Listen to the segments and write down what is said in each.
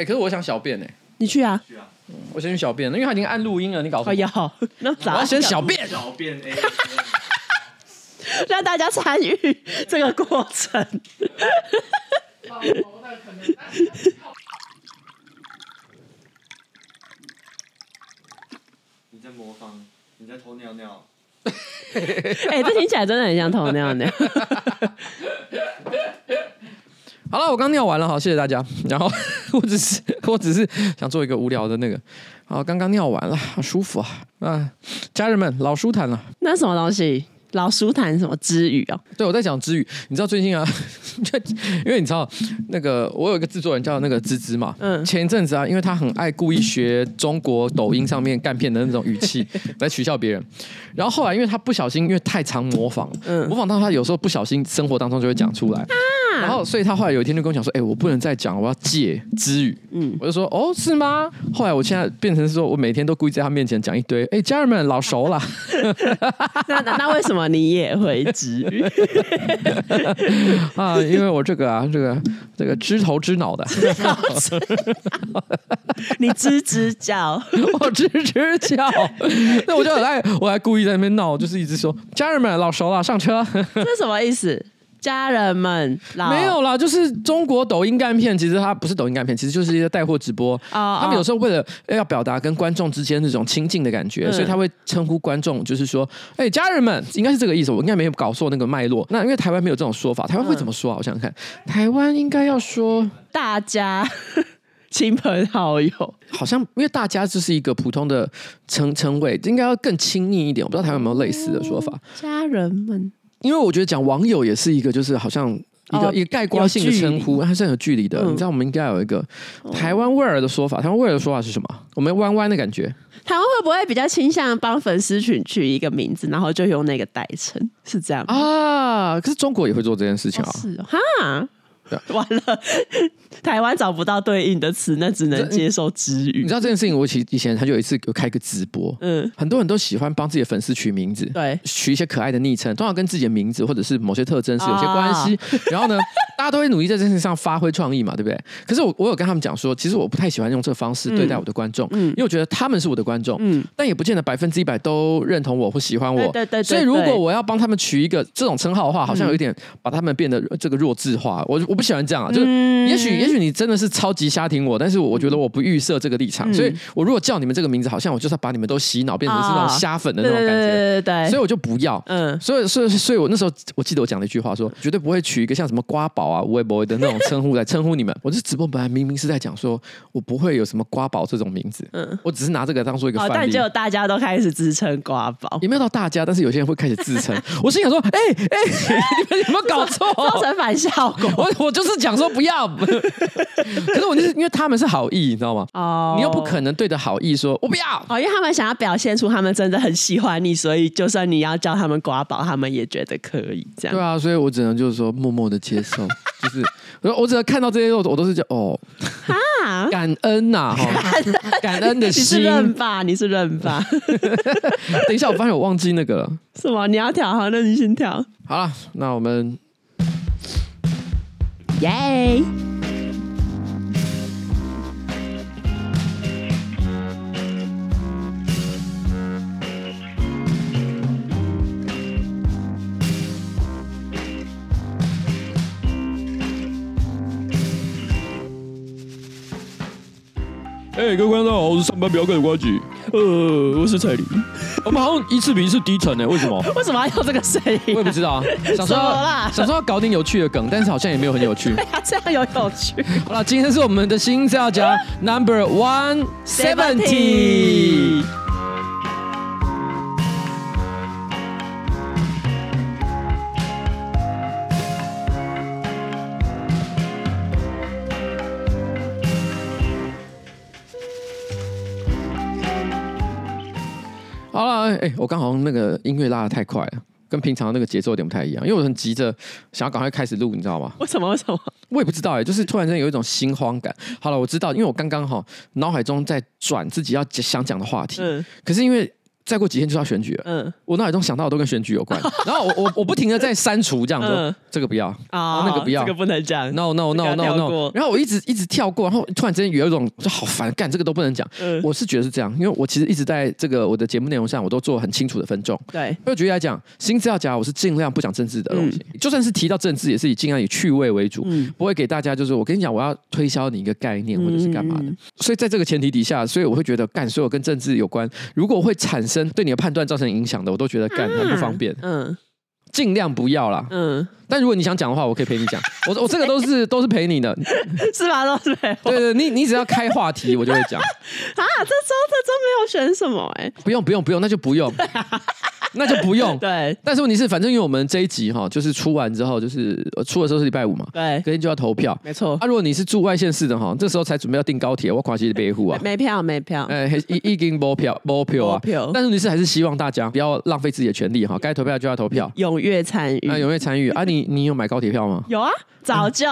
哎，可是我想小便哎，你去啊，我先去小便，因为他已经按录音了，你搞什么？那我要先小便，小便 A，让大家参与这个过程。你在模仿，你在偷尿尿。哎，这听起来真的很像偷尿尿。好了，我刚尿完了，好，谢谢大家。然后 我只是，我只是想做一个无聊的那个。好，刚刚尿完了，好舒服啊！啊，家人们，老舒坦了。那什么东西？老舒坦什么之语哦？对，我在讲之语。你知道最近啊，因为你知道那个，我有一个制作人叫那个芝芝嘛。嗯。前一阵子啊，因为他很爱故意学中国抖音上面干片的那种语气 来取笑别人，然后后来因为他不小心，因为太常模仿，嗯，模仿到他有时候不小心生活当中就会讲出来。啊。然后所以他后来有一天就跟我讲说：“哎、欸，我不能再讲，我要戒之语。”嗯。我就说：“哦，是吗？”后来我现在变成说我每天都故意在他面前讲一堆：“哎、欸，家人们，老熟了。”那那为什么？你也会支 啊？因为我这个啊，这个这个知头知脑的，你吱吱叫，我吱吱叫，那我就很爱，我还故意在那边闹，就是一直说家人们老熟了，上车，这是什么意思？家人们，没有啦，就是中国抖音干片，其实它不是抖音干片，其实就是一个带货直播。Oh, oh. 他们有时候为了要表达跟观众之间那种亲近的感觉，嗯、所以他会称呼观众，就是说，哎、欸，家人们，应该是这个意思。我应该没有搞错那个脉络。那因为台湾没有这种说法，台湾会怎么说啊？我想想看，台湾应该要说大家亲朋好友，好像因为大家就是一个普通的称称谓，应该要更亲密一点。我不知道台湾有没有类似的说法，家人们。因为我觉得讲网友也是一个，就是好像一个、哦、一个概括性的称呼，它是很有距离的。嗯、你知道，我们应该有一个台湾味儿的说法。台湾味儿的说法是什么？我们弯弯的感觉。台湾会不会比较倾向帮粉丝群取一个名字，然后就用那个代称？是这样啊？可是中国也会做这件事情啊？哦是哦哈。完了，台湾找不到对应的词，那只能接受支语。你知道这件事情，我其实以前他就有一次有开个直播，嗯，很多人都喜欢帮自己的粉丝取名字，对，取一些可爱的昵称，通常跟自己的名字或者是某些特征是有些关系。哦、然后呢，大家都会努力在这件事情上发挥创意嘛，对不对？可是我我有跟他们讲说，其实我不太喜欢用这个方式对待我的观众，嗯，因为我觉得他们是我的观众，嗯，但也不见得百分之一百都认同我或喜欢我，对对，对对对。所以如果我要帮他们取一个这种称号的话，好像有一点把他们变得这个弱智化。我我不喜欢这样啊，就是。也许也许你真的是超级瞎听我，但是我觉得我不预设这个立场，嗯、所以我如果叫你们这个名字，好像我就是要把你们都洗脑，变成是那种瞎粉的那种感觉，对对对，所以我就不要。嗯，所以所以所以我那时候我记得我讲了一句话说，说绝对不会取一个像什么瓜宝啊、微博的那种称呼来称呼你们。我这直播本来明明是在讲说我不会有什么瓜宝这种名字，嗯，我只是拿这个当做一个范例，但结果大家都开始自称瓜宝，也没有到大家，但是有些人会开始自称。我心想说，哎、欸、哎、欸，你们有没有搞错？造成反效果。我我就是讲说不要。可是我就是因为他们是好意，你知道吗？哦，oh. 你又不可能对着好意说“我不要”，哦，因为他们想要表现出他们真的很喜欢你，所以就算你要叫他们刮宝，他们也觉得可以这样。对啊，所以我只能就是说默默的接受，就是我我只要看到这些肉，我都是叫哦，啊，感恩呐、啊，感恩的心，你是认爸，你是认爸。等一下，我发现我忘记那个了，什么？你要调好，那你先调。好了，那我们。耶！哎，各位观众好，我是上班不要看的瓜子。呃，我是彩铃。我们好像一次比一次低沉呢，为什么？为什么要用这个声音？我也不知道啊。想说 想说要搞点有趣的梗，但是好像也没有很有趣。对啊，这样有有趣。好了，今天是我们的新资料夹 Number One Seventy。哎、欸，我刚好那个音乐拉的太快了，跟平常那个节奏有点不太一样，因为我很急着想要赶快开始录，你知道吗？为什么？为什么？我也不知道哎、欸，就是突然间有一种心慌感。好了，我知道，因为我刚刚哈脑海中在转自己要想讲的话题，嗯，可是因为。再过几天就要选举了。嗯，我脑海中想到的都跟选举有关。然后我我我不停的在删除这样子，这个不要啊，那个不要，这个不能讲。No no no no no。然后我一直一直跳过，然后突然之间有一种就好烦，干这个都不能讲。我是觉得是这样，因为我其实一直在这个我的节目内容上，我都做很清楚的分众。对，就举例来讲，新资料夹我是尽量不讲政治的东西，就算是提到政治，也是以尽量以趣味为主，不会给大家就是我跟你讲，我要推销你一个概念或者是干嘛的。所以在这个前提底下，所以我会觉得干所有跟政治有关，如果会产生对你的判断造成影响的，我都觉得干很不方便。嗯，尽量不要啦。嗯，但如果你想讲的话，我可以陪你讲。我我这个都是 都是陪你的，是吧？都是陪。对对，你你只要开话题，我就会讲。啊，这周这周没有选什么哎？不用不用不用，那就不用。那就不用。对，但是问题是，反正因为我们这一集哈，就是出完之后，就是出的时候是礼拜五嘛，对，隔天就要投票，没错。啊，如果你是住外县市的哈，这时候才准备要订高铁，我跨西北户啊，没票，没票，哎，已已经没票，没票啊，票。但是问题是，还是希望大家不要浪费自己的权利哈，该投票就要投票，踊跃参与，啊，踊跃参与啊！你你有买高铁票吗？有啊，早就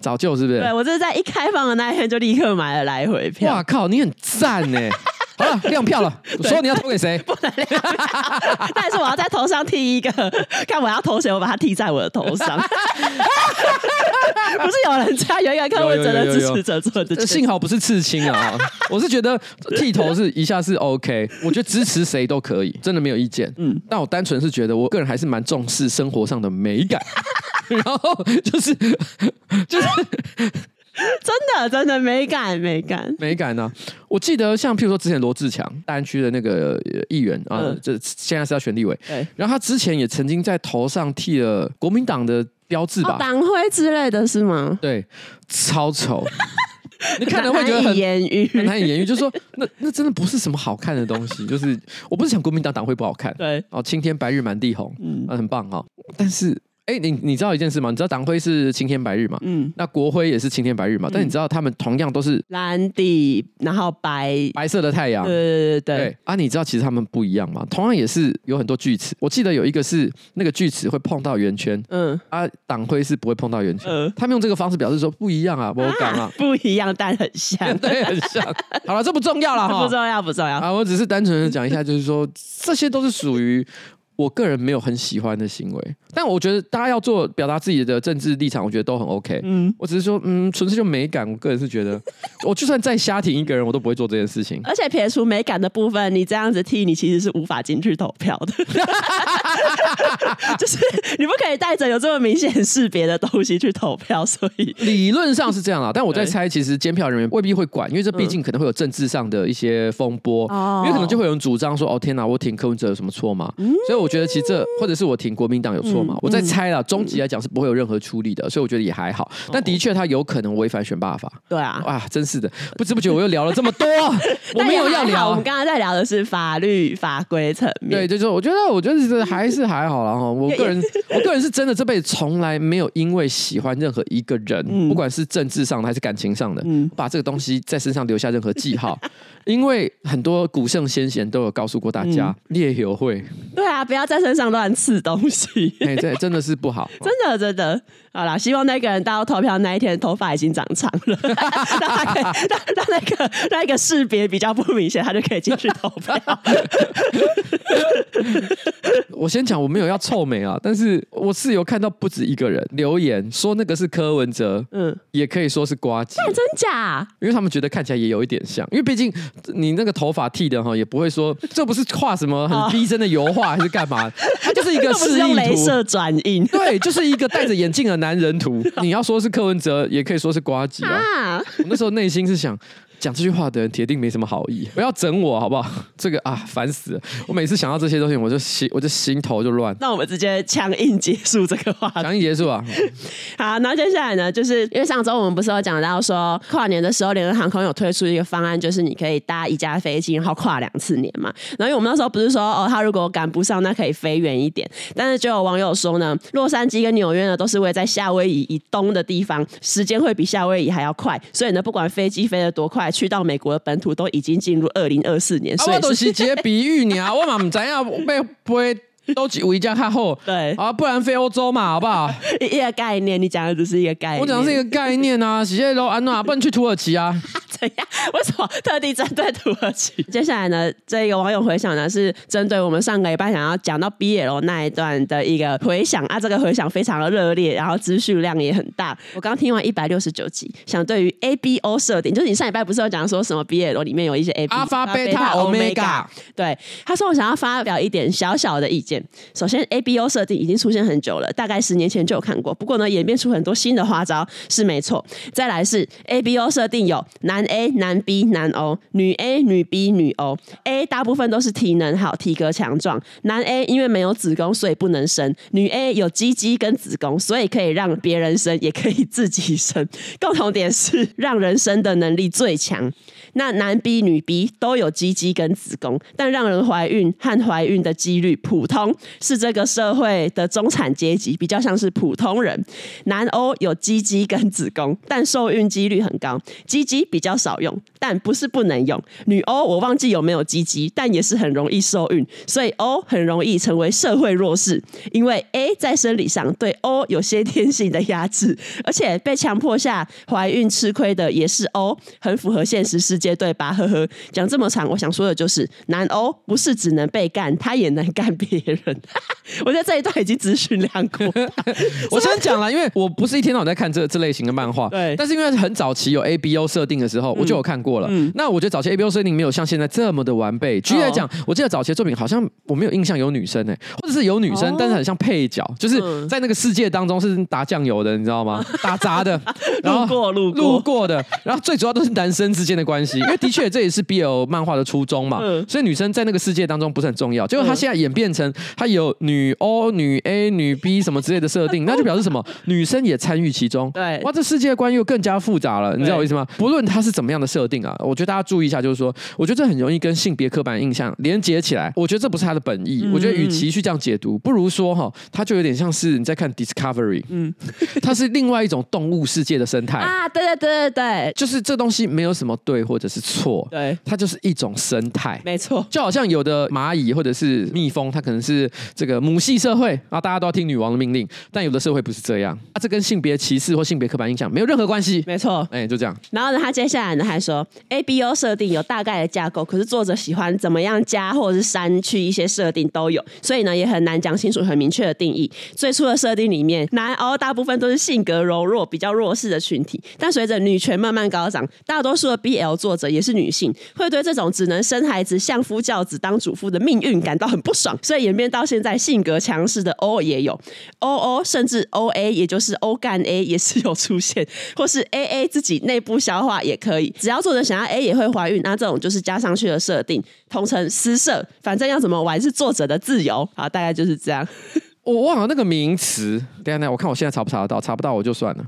早就是不是？对，我就是在一开放的那一天就立刻买了来回票。哇靠，你很赞呢。好了，亮票了。说你要投给谁？不能亮。但是我要在头上剃一个，看我要投谁，我把它剃在我的头上。不是有人家有一个柯文哲的支持者做的，幸好不是刺青啊！我是觉得剃头是一下是 OK，我觉得支持谁都可以，真的没有意见。嗯，但我单纯是觉得，我个人还是蛮重视生活上的美感。然后就是就是。真的，真的美感，美感，美感呢、啊？我记得像譬如说之前罗志强大安区的那个议员啊，这、嗯、现在是要选立委，对。然后他之前也曾经在头上剃了国民党的标志吧，党、哦、徽之类的是吗？对，超丑，你可能会觉得很言语，很难以言喻，就是说那那真的不是什么好看的东西，就是我不是讲国民党党徽不好看，对，哦，青天白日满地红，嗯，很棒哈、哦，但是。哎、欸，你你知道一件事吗？你知道党徽是青天白日嘛？嗯，那国徽也是青天白日嘛？嗯、但你知道他们同样都是蓝底，然后白白色的太阳。对对对对。对啊，你知道其实他们不一样吗？同样也是有很多锯齿。我记得有一个是那个锯齿会碰到圆圈，嗯，啊，党徽是不会碰到圆圈。嗯，他们用这个方式表示说不一样啊，我敢啊，啊，不一样但很像，对，很像。好了，这不重要了 哈，不重要不重要啊，我只是单纯的讲一下，就是说这些都是属于。我个人没有很喜欢的行为，但我觉得大家要做表达自己的政治立场，我觉得都很 OK。嗯，我只是说，嗯，纯粹就美感。我个人是觉得，我就算再瞎挺一个人，我都不会做这件事情。而且撇除美感的部分，你这样子踢，你其实是无法进去投票的。就是你不可以带着有这么明显识别的东西去投票，所以理论上是这样啦。但我在猜，其实监票人员未必会管，因为这毕竟可能会有政治上的一些风波，嗯、因为可能就会有人主张说：“哦，天哪，我挺柯文哲有什么错吗？”嗯、所以我。我觉得其实这或者是我挺国民党有错吗？嗯、我在猜了，终极来讲是不会有任何处理的，所以我觉得也还好。但的确他有可能违反选罢法。对啊，哇，真是的，不知不觉我又聊了这么多，我没有要聊。我们刚刚在聊的是法律法规层面。对，就是我觉得，我觉得还是还好啦哈。我个人，我个人是真的这辈子从来没有因为喜欢任何一个人，嗯、不管是政治上的还是感情上的，嗯、把这个东西在身上留下任何记号。因为很多古圣先贤都有告诉过大家，猎油会。对啊，不要在身上乱刺东西。哎，这真的是不好。真的，真的。好啦，希望那个人到投票那一天，头发已经长长了，让他可以 让让那个那个识别比较不明显，他就可以进去投票。我先讲，我没有要臭美啊，但是我是有看到不止一个人留言说那个是柯文哲，嗯，也可以说是瓜吉。真假？因为他们觉得看起来也有一点像，因为毕竟你那个头发剃的哈，也不会说这不是画什么很逼真的油画还是干嘛，它就是一个示意图，用镭射转印，对，就是一个戴着眼镜的男人图。你要说是柯文哲，也可以说是瓜吉啊。我那时候内心是想。讲这句话的人铁定没什么好意，不要整我好不好？这个啊，烦死了！我每次想到这些东西，我就心我就心头就乱。那我们直接强硬结束这个话题，强硬结束啊！好，那接下来呢，就是因为上周我们不是有讲到说跨年的时候，联合航空有推出一个方案，就是你可以搭一架飞机，然后跨两次年嘛。然后因为我们那时候不是说哦，他如果赶不上，那可以飞远一点。但是就有网友说呢，洛杉矶跟纽约呢都是位在夏威夷以东的地方，时间会比夏威夷还要快，所以呢，不管飞机飞得多快，去到美国的本土都已经进入二零二四年，所以、都是直接比喻你啊，我嘛唔知啊被被 都五一加卡后，对啊，不然飞欧洲嘛，好不好？一个概念，你讲的只是一个概念，我讲的是一个概念啊，洗卸都安娜，不能去土耳其啊？怎样？为什么特地针对土耳其？接下来呢，这个网友回想呢是针对我们上个礼拜想要讲到 BL 那一段的一个回响啊，这个回响非常的热烈，然后资讯量也很大。我刚听完一百六十九集，想对于 ABO 设定，就是你上礼拜不是有讲说什么 BL 里面有一些 A、阿法、贝塔、欧米伽？对，他说我想要发表一点小小的意见。首先，ABO 设定已经出现很久了，大概十年前就有看过。不过呢，演变出很多新的花招是没错。再来是 ABO 设定有男 A、男 B、男 O、女 A、女 B、女 O。A 大部分都是体能好、体格强壮。男 A 因为没有子宫，所以不能生；女 A 有鸡鸡跟子宫，所以可以让别人生，也可以自己生。共同点是让人生的能力最强。那男 B、女 B 都有鸡鸡跟子宫，但让人怀孕和怀孕的几率普通，是这个社会的中产阶级，比较像是普通人。男 O 有鸡鸡跟子宫，但受孕几率很高，鸡鸡比较少用，但不是不能用。女 O 我忘记有没有鸡鸡，但也是很容易受孕，所以 O 很容易成为社会弱势，因为 A 在生理上对 O 有些天性的压制，而且被强迫下怀孕吃亏的也是 O，很符合现实世界。对吧？呵呵，讲这么长，我想说的就是，南欧不是只能被干，他也能干别人。我觉得这一段已经咨询两过。我先讲了，因为我不是一天到晚在看这这类型的漫画，对。但是因为很早期有 A B O 设定的时候，我就有看过了。嗯。那我觉得早期 A B O 设定没有像现在这么的完备。举例来讲，我记得早期的作品好像我没有印象有女生哎、欸，或者是有女生，但是很像配角，就是在那个世界当中是打酱油的，你知道吗？打杂的，然后路过路过路过的，然后最主要都是男生之间的关系。因为的确这也是 BL 漫画的初衷嘛，所以女生在那个世界当中不是很重要。结果她现在演变成她有女 O、女 A、女 B 什么之类的设定，那就表示什么？女生也参与其中。对，哇，这世界观又更加复杂了，你知道我意思吗？不论它是怎么样的设定啊，我觉得大家注意一下，就是说，我觉得这很容易跟性别刻板印象连接起来。我觉得这不是它的本意。我觉得与其去这样解读，不如说哈，它就有点像是你在看 Discovery，嗯，它是另外一种动物世界的生态啊。对对对对对，就是这东西没有什么对或者是错。对，它就是一种生态，没错。就好像有的蚂蚁或者是蜜蜂，它可能是这个母系社会，然后大家都要听女王的命令。但有的社会不是这样，啊，这跟性别歧视或性别刻板印象没有任何关系。没错，哎，就这样。然后呢，他接下来呢还说，A B O 设定有大概的架构，可是作者喜欢怎么样加或者是删去一些设定都有，所以呢也很难讲清楚很明确的定义。最初的设定里面，男 O 大部分都是性格柔弱、比较弱势的群体，但随着女权慢慢高涨，大多数的 B L 作作者也是女性。会对这种只能生孩子、相夫教子、当主妇的命运感到很不爽，所以演变到现在，性格强势的 O 也有，O O 甚至 O A，也就是 O 干 A 也是有出现，或是 A A 自己内部消化也可以，只要作者想要 A 也会怀孕，那这种就是加上去的设定，统称私设，反正要怎么玩是作者的自由，好，大概就是这样。我忘了那个名词，等下等下，我看我现在查不查得到，查不到我就算了，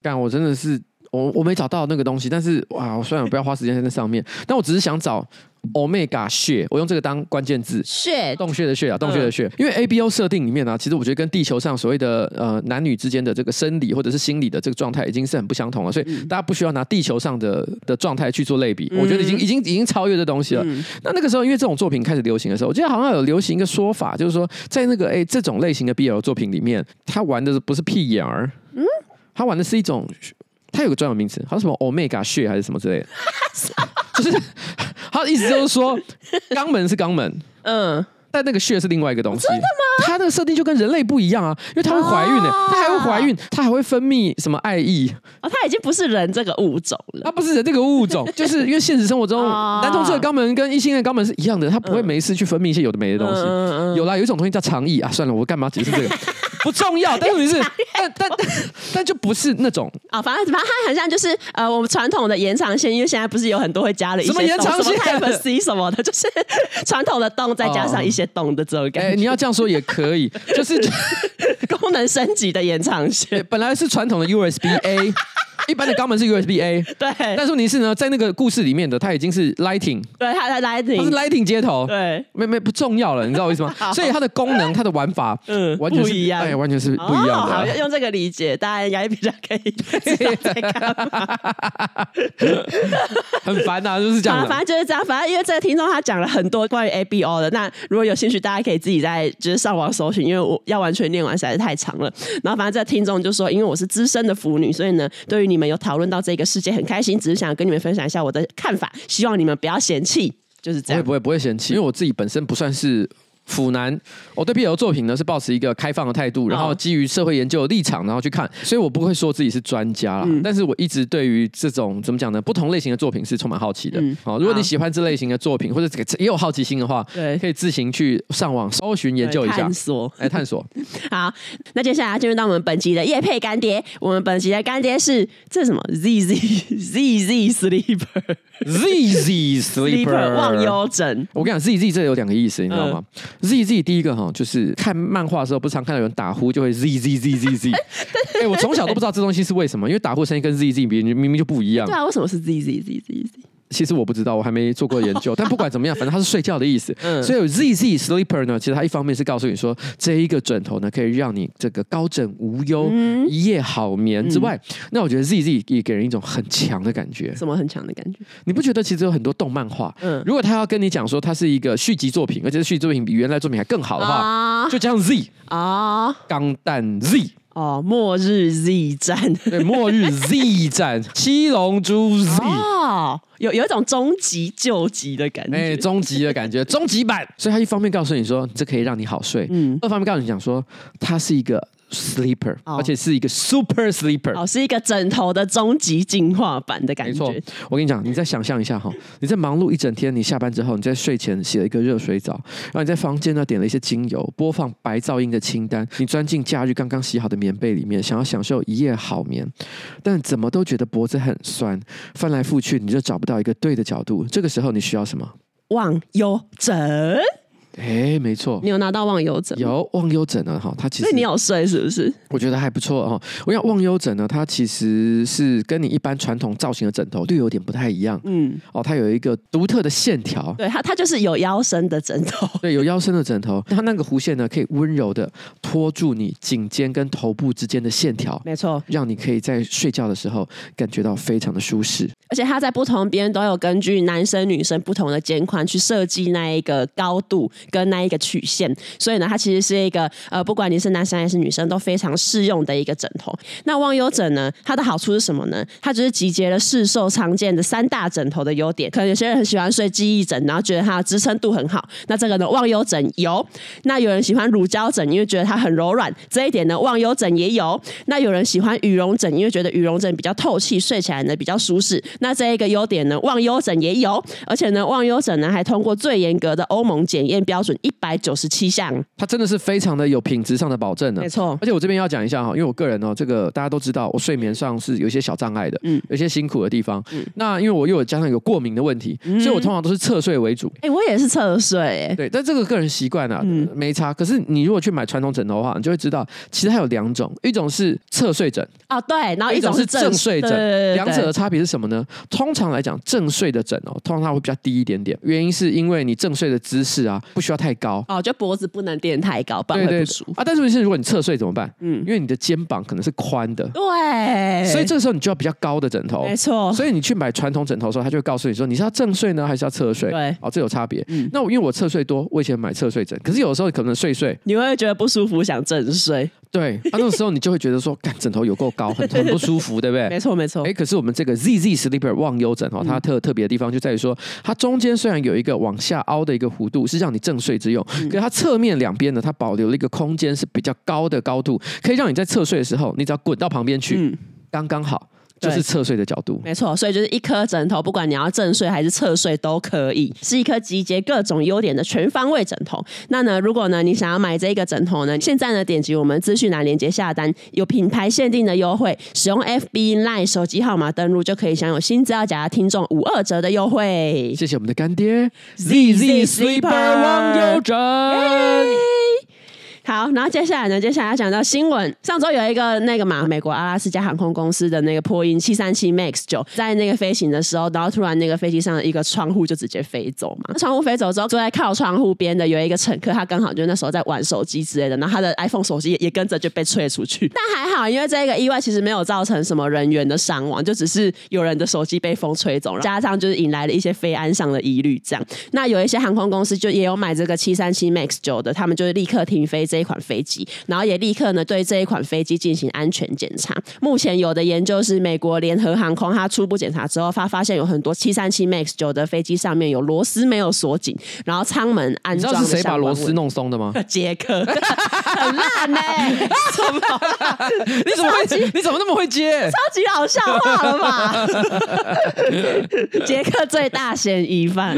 干我真的是。我我没找到那个东西，但是哇，我虽然我不要花时间在那上面，但我只是想找 Omega 穴，我用这个当关键字，穴洞穴的穴啊，洞穴的穴。因为 ABO 设定里面呢、啊，其实我觉得跟地球上所谓的呃男女之间的这个生理或者是心理的这个状态已经是很不相同了，所以大家不需要拿地球上的的状态去做类比，我觉得已经已经已经超越这东西了。那那个时候，因为这种作品开始流行的时候，我记得好像有流行一个说法，就是说在那个哎这种类型的 BL 作品里面，他玩的不是屁眼儿，嗯，他玩的是一种。它有个专有名词，好像什么 Omega 血还是什么之类的，就是他的意思就是说 肛门是肛门，嗯，但那个血是另外一个东西。真的吗？它的设定就跟人类不一样啊，因为它会怀孕呢，它还会怀孕，它还会分泌什么爱意。哦，它已经不是人这个物种了。它不是人这个物种，就是因为现实生活中男同志的肛门跟异性的肛门是一样的，它不会没事去分泌一些有的没的东西。嗯有啦，有一种东西叫肠液啊，算了，我干嘛解释这个？不重要，但是是，但但但 但就不是那种啊，反正反正它很像就是呃，我们传统的延长线，因为现在不是有很多会加了一些什么延长线 Type C 什么的，就是传统的洞再加上一些洞的这种感觉。哎，你要这样说也可以，就是 功能升级的延长线，本来是传统的 USB A。一般的肛门是 USB A，对。但是问题是呢，在那个故事里面的，它已经是 Lighting，对，它在 Lighting，它是 Lighting 接头，对，没没不重要了，你知道我意思吗？所以它的功能、它的玩法，嗯，完全是不一样，哎，完全是不一样的。好，用这个理解，大家应该比较可以知道在干嘛。很烦呐，就是这样。反正就是这样，反正因为这个听众他讲了很多关于 A B O 的，那如果有兴趣，大家可以自己在就是上网搜寻，因为我要完全念完实在是太长了。然后反正这个听众就说，因为我是资深的腐女，所以呢，对于你你们有讨论到这个世界很开心，只是想跟你们分享一下我的看法，希望你们不要嫌弃，就是这样。不会不会不会嫌弃，因为我自己本身不算是。腐男，我对 BL 作品呢是抱持一个开放的态度，然后基于社会研究的立场，然后去看，所以我不会说自己是专家啦。嗯、但是我一直对于这种怎么讲呢，不同类型的作品是充满好奇的。好、嗯，如果你喜欢这类型的作品，或者也有好奇心的话，对，可以自行去上网搜寻研究一下，探索，来探索。好，那接下来进入到我们本集的业配干爹，我们本集的干爹是这是什么？Z Z Z Z Sleeper Z Z Sleeper 忘忧枕。我跟你讲，Z Z 这有两个意思，你知道吗？嗯 Z Z 第一个哈，就是看漫画的时候，不是常看到有人打呼就会 Z Z Z Z Z。哎、欸，我从小都不知道这东西是为什么，因为打呼声音跟 Z Z 比，明明就不一样。对啊，为什么是 Z Z Z Z Z？其实我不知道，我还没做过研究。但不管怎么样，反正它是睡觉的意思。嗯，所以 Z Z Sleeper 呢，其实它一方面是告诉你说，这一个枕头呢，可以让你这个高枕无忧、嗯、一夜好眠之外，嗯、那我觉得 Z Z 也给人一种很强的感觉。什么很强的感觉？你不觉得其实有很多动漫画，嗯，如果他要跟你讲说它是一个续集作品，而且是续集作品比原来作品还更好的话，啊、就这样 Z 啊，钢弹 Z。哦，末日 Z 战，对，末日 Z 战，七龙珠 Z，哦，有有一种终极救急的感觉，哎，终极的感觉，终极版。所以他一方面告诉你说，这可以让你好睡，嗯，二方面告诉你讲说，它是一个。Sleeper，而且是一个 Super Sleeper，哦，是一个枕头的终极进化版的感觉。没错，我跟你讲，你再想象一下哈，你在忙碌一整天，你下班之后，你在睡前洗了一个热水澡，然后你在房间呢点了一些精油，播放白噪音的清单，你钻进假日刚刚洗好的棉被里面，想要享受一夜好眠，但怎么都觉得脖子很酸，翻来覆去你就找不到一个对的角度。这个时候你需要什么？忘忧枕。哎，没错，你有拿到忘忧枕？有忘忧枕呢，哈，它其实你有睡是不是？我觉得还不错哈。我想忘忧枕呢，它其实是跟你一般传统造型的枕头略有点不太一样。嗯，哦，它有一个独特的线条。对，它它就是有腰身的枕头。对，有腰身的枕头，它那个弧线呢，可以温柔的托住你颈肩跟头部之间的线条。没错，让你可以在睡觉的时候感觉到非常的舒适。而且它在不同边都有根据男生女生不同的肩宽去设计那一个高度。跟那一个曲线，所以呢，它其实是一个呃，不管你是男生还是女生都非常适用的一个枕头。那忘忧枕呢，它的好处是什么呢？它就是集结了市售常见的三大枕头的优点。可能有些人很喜欢睡记忆枕，然后觉得它的支撑度很好。那这个呢，忘忧枕有。那有人喜欢乳胶枕，因为觉得它很柔软，这一点呢，忘忧枕也有。那有人喜欢羽绒枕，因为觉得羽绒枕比较透气，睡起来呢比较舒适。那这一个优点呢，忘忧枕也有。而且呢，忘忧枕呢还通过最严格的欧盟检验标准。一百九十七项，它真的是非常的有品质上的保证的，没错。而且我这边要讲一下哈，因为我个人呢，这个大家都知道，我睡眠上是有一些小障碍的，嗯，有些辛苦的地方。嗯，那因为我又有加上有过敏的问题，嗯、所以我通常都是侧睡为主。哎、欸，我也是侧睡，哎，对，但这个个人习惯啊，嗯、没差。可是你如果去买传统枕头的话，你就会知道，其实它有两种，一种是侧睡枕，哦，对，然后一种是正睡枕，两者的差别是什么呢？通常来讲，正睡的枕哦，通常它会比较低一点点，原因是因为你正睡的姿势啊，不需要太高，哦，就脖子。不能垫太高，不然会不舒服。啊，但是问题是，如果你侧睡怎么办？嗯，因为你的肩膀可能是宽的，对，所以这个时候你就要比较高的枕头，没错。所以你去买传统枕头的时候，他就会告诉你说，你是要正睡呢，还是要侧睡？对，哦，这有差别。嗯，那我因为我侧睡多，我以前买侧睡枕，可是有的时候可能睡睡，你会觉得不舒服，想正睡。对，啊，那个时候你就会觉得说，干枕头有够高，很很不舒服，对不对？没错，没错。哎，可是我们这个 ZZ Sleeper 忘忧枕哦，它特特别的地方就在于说，它中间虽然有一个往下凹的一个弧度，是让你正睡之用，可是它侧面两边呢，它保留了一个空间是比较高的高度，可以让你在侧睡的时候，你只要滚到旁边去，嗯，刚刚好。就是侧睡的角度，没错，所以就是一颗枕头，不管你要正睡还是侧睡都可以，是一颗集结各种优点的全方位枕头。那呢，如果呢你想要买这一个枕头呢，现在呢点击我们资讯栏链接下单，有品牌限定的优惠，使用 FB Line 手机号码登录就可以享有新资料夹的听众五二折的优惠。谢谢我们的干爹 ZZ Sleeper 忘忧枕。好，然后接下来呢？接下来要讲到新闻。上周有一个那个嘛，美国阿拉斯加航空公司的那个波音七三七 MAX 九，在那个飞行的时候，然后突然那个飞机上的一个窗户就直接飞走嘛。窗户飞走之后，坐在靠窗户边的有一个乘客，他刚好就那时候在玩手机之类的，然后他的 iPhone 手机也也跟着就被吹出去。但还好，因为这个意外其实没有造成什么人员的伤亡，就只是有人的手机被风吹走了，加上就是引来了一些飞安上的疑虑。这样，那有一些航空公司就也有买这个七三七 MAX 九的，他们就是立刻停飞一款飞机，然后也立刻呢对这一款飞机进行安全检查。目前有的研究是美国联合航空，它初步检查之后发发现有很多七三七 MAX 九的飞机上面有螺丝没有锁紧，然后舱门安装。你知道是谁把螺丝弄松的吗？杰克，很烂呢、欸。什么？你怎么会？你怎么那么会接？超级好笑话了吧？杰克最大嫌疑犯。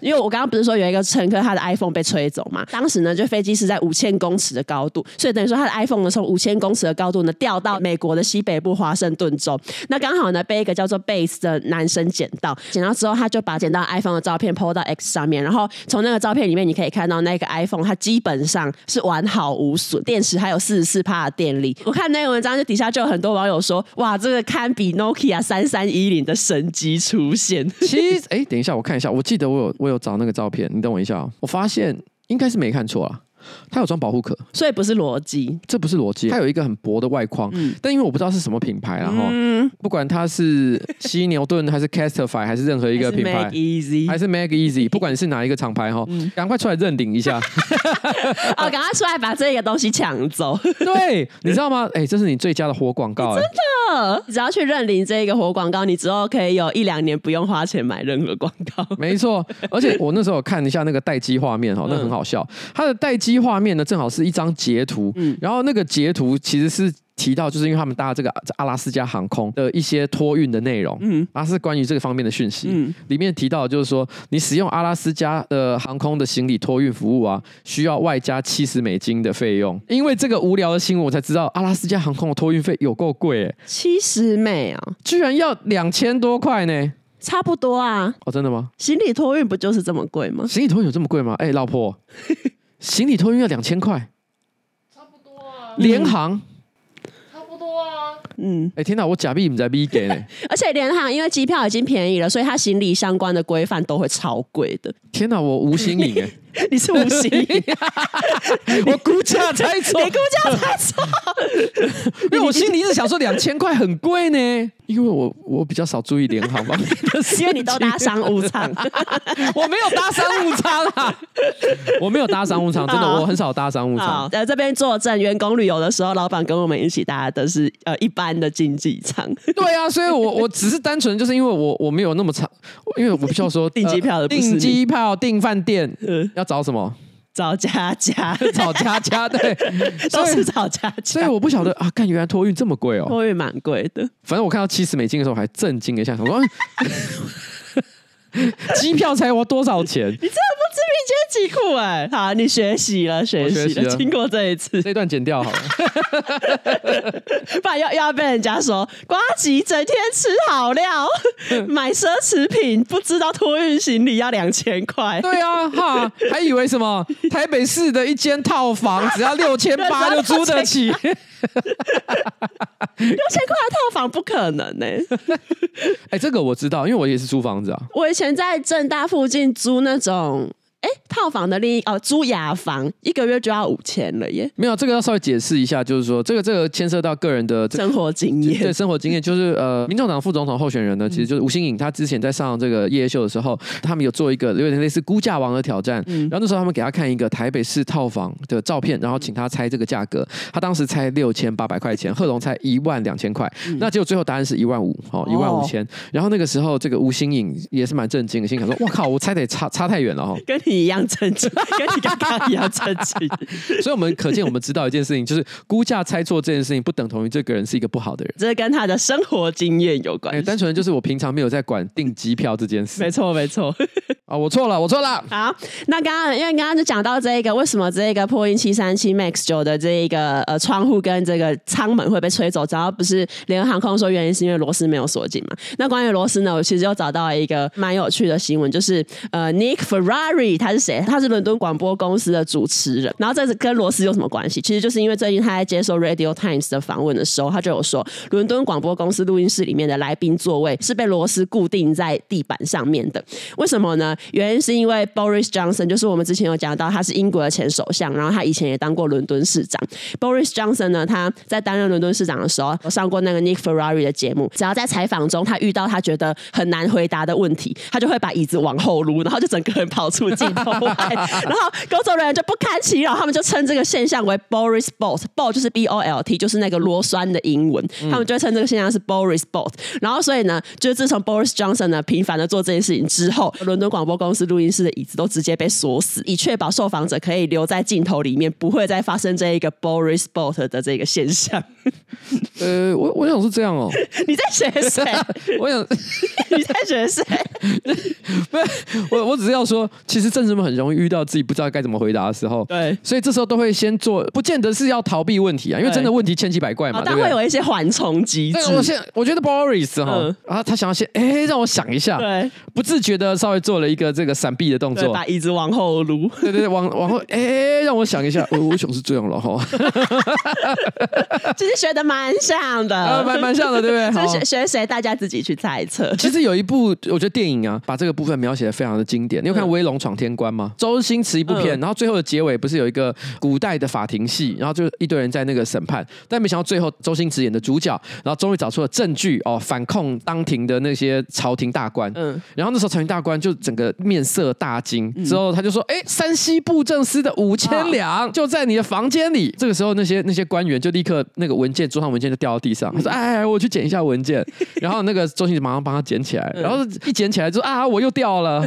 因为我刚刚不是说有一个乘客他的 iPhone 被吹走嘛？当时呢，就飞机是在五千公尺的高度，所以等于说他的 iPhone 呢从五千公尺的高度呢掉到美国的西北部华盛顿州。那刚好呢被一个叫做 Base 的男生捡到，捡到之后他就把捡到 iPhone 的照片 PO 到 X 上面，然后从那个照片里面你可以看到那个 iPhone 它基本上是完好无损，电池还有四十四帕的电力。我看那个文章就底下就有很多网友说，哇，这个堪比 Nokia 三三一零的神机出现。其实，哎，等一下我看一下，我记得我有我有找那个照片，你等我一下，我发现应该是没看错啊。它有装保护壳，所以不是裸机，这不是裸机，它有一个很薄的外框，嗯、但因为我不知道是什么品牌，然后、嗯、不管它是犀牛顿还是 Castify 还是任何一个品牌，还是 Mag Easy，还是 Mag Easy，不管是哪一个厂牌哈，赶、嗯、快出来认领一下，哦，赶快出来把这个东西抢走，对，你知道吗？哎、欸，这是你最佳的活广告、欸，真的，只要去认领这个活广告，你之后可以有一两年不用花钱买任何广告，没错，而且我那时候有看一下那个待机画面哈，那很好笑，它的待机画面呢正好。是一张截图，嗯，然后那个截图其实是提到，就是因为他们搭这个阿拉斯加航空的一些托运的内容，嗯，它是关于这个方面的讯息，嗯，里面提到就是说，你使用阿拉斯加的航空的行李托运服务啊，需要外加七十美金的费用。因为这个无聊的新闻，我才知道阿拉斯加航空的托运费有够贵，哎，七十美啊，居然要两千多块呢，差不多啊，哦，真的吗？行李托运不就是这么贵吗？行李托运有这么贵吗？哎，老婆。行李托运要两千块，差不多啊。联航，差不多啊。嗯，哎、欸，天哪，我假币不在币给呢。而且联航因为机票已经便宜了，所以它行李相关的规范都会超贵的。天哪，我无心颖哎。你是无心，我估价猜错，你估价猜错，因为我心里一直想说两千块很贵呢，因为我我比较少注意联航方面的事，因为你都搭商务舱，我没有搭商务舱啊，我没有搭商务舱，真的我很少搭商务舱。在这边作证，员工旅游的时候，老板跟我们一起搭的是呃一般的经济舱。对啊，所以我我只是单纯就是因为我我没有那么长，因为我不需要说订机票的，订机票订饭店要。找什么？找佳佳，找佳佳，对，都是找佳佳。所以我不晓得啊，看原来托运这么贵哦，托运蛮贵的。反正我看到七十美金的时候还震惊一下，我说 机票才花多少钱？你这。自编辑库哎，好，你学习了，学习了，经过这一次，这段剪掉好了，不然要又要被人家说瓜吉整天吃好料，买奢侈品，不知道托运行李要两千块。对啊，哈，还以为什么台北市的一间套房只要六千八就租得起，六千块的套房不可能呢、欸。哎，这个我知道，因为我也是租房子啊。我以前在正大附近租那种。哎，套房的另一哦，租雅房一个月就要五千了耶！没有，这个要稍微解释一下，就是说这个这个牵涉到个人的、这个、生活经验。对，生活经验就是呃，民众党副总统候选人呢，其实就是吴欣颖，他之前在上这个夜夜秀的时候，他们有做一个有点类似估价王的挑战。嗯、然后那时候他们给他看一个台北市套房的照片，然后请他猜这个价格。他当时猜六千八百块钱，贺龙猜一万两千块。嗯、那结果最后答案是一万五，哦，一万五千。然后那个时候，这个吴欣颖也是蛮震惊的，心想说：“我靠，我猜的也差差太远了哈。”跟你。一样震惊，跟你刚刚一样震惊。所以，我们可见，我们知道一件事情，就是估价猜错这件事情，不等同于这个人是一个不好的人。这跟他的生活经验有关系。单纯就是我平常没有在管订机票这件事。没错，没错。啊，我错了，我错了。好，那刚刚因为刚刚就讲到这个，为什么这个波音七三七 MAX 九的这一个呃窗户跟这个舱门会被吹走？只要不是联合航空说原因是因为螺丝没有锁紧嘛？那关于螺丝呢，我其实又找到一个蛮有趣的新闻，就是呃 Nick Ferrari 他是谁？他是伦敦广播公司的主持人。然后这是跟罗斯有什么关系？其实就是因为最近他在接受 Radio Times 的访问的时候，他就有说，伦敦广播公司录音室里面的来宾座位是被罗斯固定在地板上面的。为什么呢？原因是因为 Boris Johnson 就是我们之前有讲到，他是英国的前首相，然后他以前也当过伦敦市长。Boris Johnson 呢，他在担任伦敦市长的时候，我上过那个 Nick Ferrari 的节目。只要在采访中，他遇到他觉得很难回答的问题，他就会把椅子往后撸，然后就整个人跑出镜头外，然后工作人员就不堪其扰，他们就称这个现象为 Boris Bolt，Bolt 就是 B O L T，就是那个螺栓的英文，他们就称这个现象是 Boris Bolt。然后所以呢，就是自从 Boris Johnson 呢频繁的做这件事情之后，伦敦广播公司录音室的椅子都直接被锁死，以确保受访者可以留在镜头里面，不会再发生这一个 Boris Bolt 的这个现象。呃，我我想是这样哦。你在学谁？我想 你在学谁？不是我，我只是要说，其实政治们很容易遇到自己不知道该怎么回答的时候。对，所以这时候都会先做，不见得是要逃避问题啊，因为真的问题千奇百怪嘛。但会有一些缓冲机制。我现我觉得 Boris 哈，然后他想要先哎，让我想一下，对，不自觉的稍微做了一个这个闪避的动作，把椅子往后撸。对对对，往 往后哎，让我想一下，我我想是这样了哈。其实学的蛮像的，蛮蛮像的，对不对？学学谁，大家自己去猜测。其实有一部我觉得电影啊，把这个部分描写的非常的经典。你有看《威龙闯天关》吗？周星驰一部片，然后最后的结尾不是有一个古代的法庭戏，然后就一堆人在那个审判，但没想到最后周星驰演的主角，然后终于找出了证据哦，反控当庭的那些朝廷大官。嗯，然后那时候朝廷大官就整个面色大惊，之后他就说：“哎，山西布政司的五千两就在你的房间里。”这个时候那些那些官员就立刻那个文件桌上文件就掉到地上，他说：“哎，我去捡一下文件。”然后那个周星驰马上帮他捡起来，然后一捡起来就说：“啊，我又掉了。”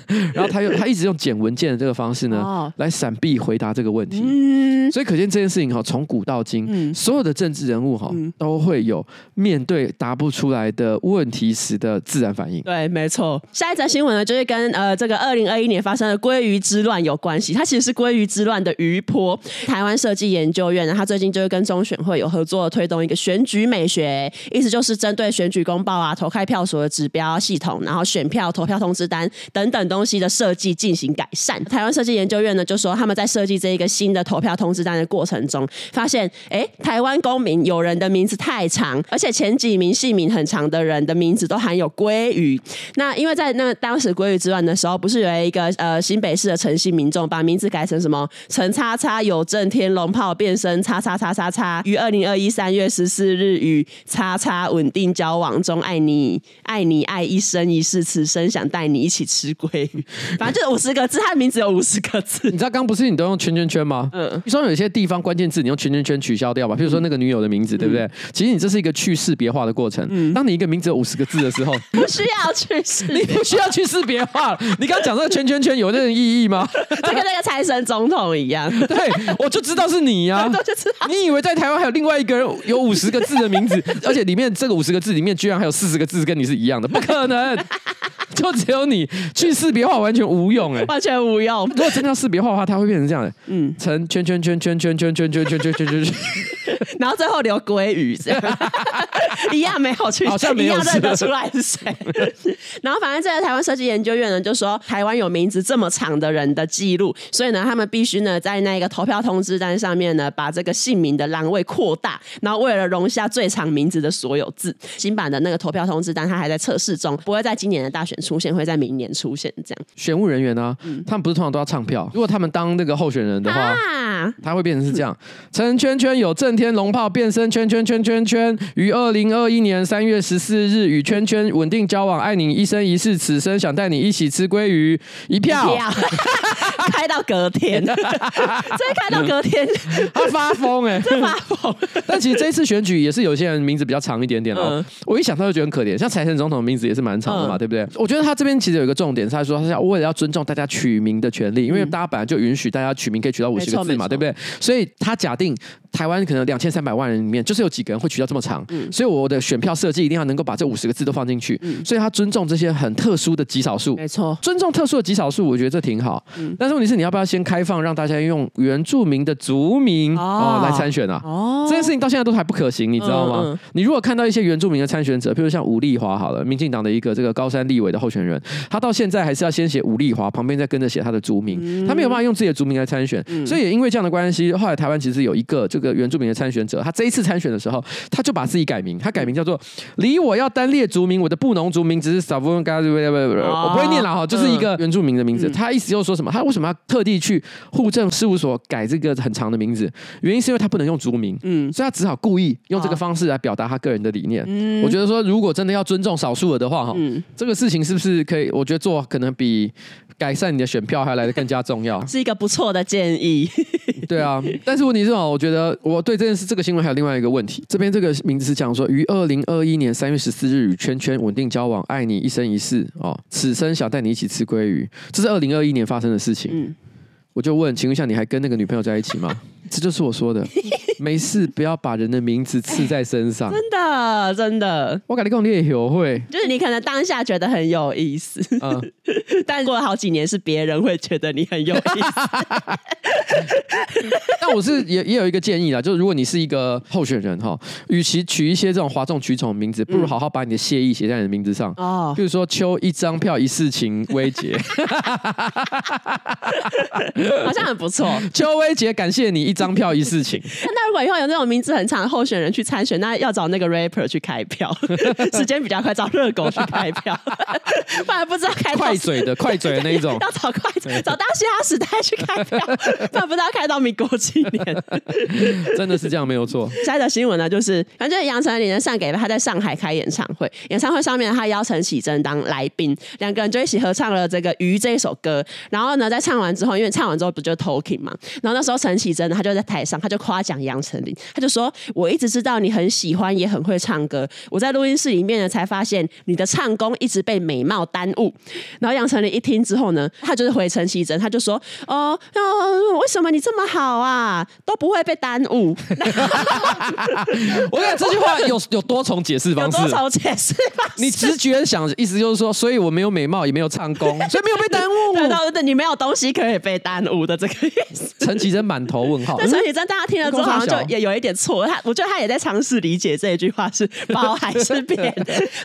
然后他又他一直用捡文件的这个方式呢，来闪避回答这个问题。嗯所以可见这件事情哈，从古到今，嗯所有的政治人物哈都会有面对答不出来的问题时的自然反应。对，没错。下一则新闻呢，就是跟呃这个二零二一年发生的鲑鱼之乱有关系。它其实是鲑鱼之乱的余波。台湾设计研究院呢，它最近就是跟中选会有合作，推动一个选举美学，意思就是针对选举公报啊、投开票所的指标系统，然后选票、投票通知单等等东西的设计进行改善。台湾设计研究院呢就说，他们在设计这一个新的投票通知单的过程中，发现，哎，台湾公民有人的名字太长，而且前几名姓名很长的人的名字都含有鲑鱼。那因为在那当时鲑鱼之乱的时候，不是有一个呃新北市的陈姓民众把名字改成什么陈叉叉有正天龙炮变身叉叉叉叉叉于二零二一三月十四日与叉叉稳定交往中，爱你爱你爱一生一世，此生想带你一起吃鲑鱼。反正就是五十个字，他的名字有五十个字。你知道刚不是你都用圈圈圈吗？嗯，你说有些地方关键字你用圈圈圈取消掉吧，比如说那个女友的名字，对不对？其实你这是一个去识别化的过程。嗯，当你一个名字有五十个字的时候，不需要去识，你不需要去识别化。你刚刚讲这个圈圈圈有那个意义吗？就跟那个财神总统一样。对，我就知道是你呀、啊。你以为在台湾还有另外一个人有五十个字的名字，而且里面这个五十个字里面居然还有四十个字跟你是一样的？不可能，就只有你去识别化完全无用哎，完全无用。如果真的要识别化的话，它会变成这样的，嗯，成圈圈圈圈圈圈圈圈圈圈圈圈圈，然后最后留鲑鱼这样，一样没有去，好像没有认得出来是谁。然后反正这个台湾设计研究院呢，就说台湾有名字这么长的人的记录，所以呢，他们必须呢在那个投票通知单上面呢，把这个姓名的栏位扩大，然后为了容下最长名字的所有字，新版的那个投票通知单它还在测试中，不会在今年的大选出现，会在明年出现。这样，选务人员呢，嗯、他们不是通常都要唱票？如果他们当那个候选人的话，啊、他会变成是这样：陈圈圈有震天龙炮变身圈圈圈圈圈，于二零二一年三月十四日与圈圈稳定交往，爱你一生一世，此生想带你一起吃鲑鱼，一票，开到隔天，再开到隔天。他发疯哎、欸，真发疯！但其实这一次选举也是有些人名字比较长一点点哦。嗯、我一想到就觉得很可怜，像财神总统的名字也是蛮长的嘛，嗯、对不对？我觉得他这边其实有一个重点，是他说他是要为了要尊重大家取名的权利，因为大家本来就允许大家取名可以取到五十个字嘛，对不对？所以他假定台湾可能两千三百万人里面就是有几个人会取到这么长，嗯、所以我的选票设计一定要能够把这五十个字都放进去，嗯、所以他尊重这些很特殊的极少数，没错，尊重特殊的极少数，我觉得这挺好。嗯、但是问题是，你要不要先开放让大家用原住民的族名哦，哦来参选啊？哦，这件事情到现在都还不可行，你知道吗？你如果看到一些原住民的参选者，譬如像吴丽华好了，民进党的一个这个高山立委的候选人，他到现在还是要先写吴丽华，旁边再跟着写他的族名，嗯、他没有办法用自己的族名来参选，嗯、所以也因为这样的关系，后来台湾其实有一个这个原住民的参选者，他这一次参选的时候，他就把自己改名，他改名叫做“离我要单列族名，我的布农族名只是少部分，我不会念了哈，就是一个原住民的名字。他意思又说什么？他为什么要特地去户政事务所改这个很长的名字？原因是因为他不能用族名，嗯，所以他只好故意用这个方式来表达他个人的理念。嗯，我觉得说，如果真的要尊重少数的话，哈，这个事情是不是可以？我觉得做可能比改善你的选票还来得更加重要，是一个不错的建议。对啊，但是问题是哦，我觉得我对这件事这个新闻还有另外一个问题。这边这个名字是讲说，于二零二一年三月十四日与圈圈稳定交往，爱你一生一世哦，此生想带你一起吃鲑鱼。这是二零二一年发生的事情。嗯，我就问，请问一下，你还跟那个女朋友在一起吗？这就是我说的，没事，不要把人的名字刺在身上。真的，真的，我感觉跟，你也有会，就是你可能当下觉得很有意思，嗯，但过了好几年，是别人会觉得你很有意思。但我是也也有一个建议啦，就是如果你是一个候选人哈，与其取一些这种哗众取宠的名字，不如好好把你的谢意写在你的名字上哦。比如说秋一张票一事情微杰，好像很不错。秋微杰，感谢你一。张票一事情。那如果以后有那种名字很长的候选人去参选，那要找那个 rapper 去开票，时间比较快，找热狗去开票，不然不知道开快嘴的快嘴的那一种，要找快嘴，找大嘻哈时代去开票，不然不知道开到民国几年。真的是这样，没有错。下一条新闻呢，就是反正杨丞琳呢上给了他在上海开演唱会，演唱会上面他邀陈绮贞当来宾，两个人就一起合唱了这个《鱼》这一首歌。然后呢，在唱完之后，因为唱完之后不就 talking 嘛，然后那时候陈绮贞他就。就在台上，他就夸奖杨丞琳，他就说：“我一直知道你很喜欢，也很会唱歌。我在录音室里面呢，才发现你的唱功一直被美貌耽误。”然后杨丞琳一听之后呢，他就是回陈绮贞，他就说：“哦，哦，为什么你这么好啊，都不会被耽误？”我跟你讲，这句话有有多重解释方式，有多重解释方式。你直觉想，意思就是说，所以我没有美貌，也没有唱功，所以没有被耽误。对对，你没有东西可以被耽误的这个意思。陈绮贞满头问号。陈綺贞，大家听了之后好像就也有一点错。他，我觉得他也在尝试理解这一句话是 包还是贬。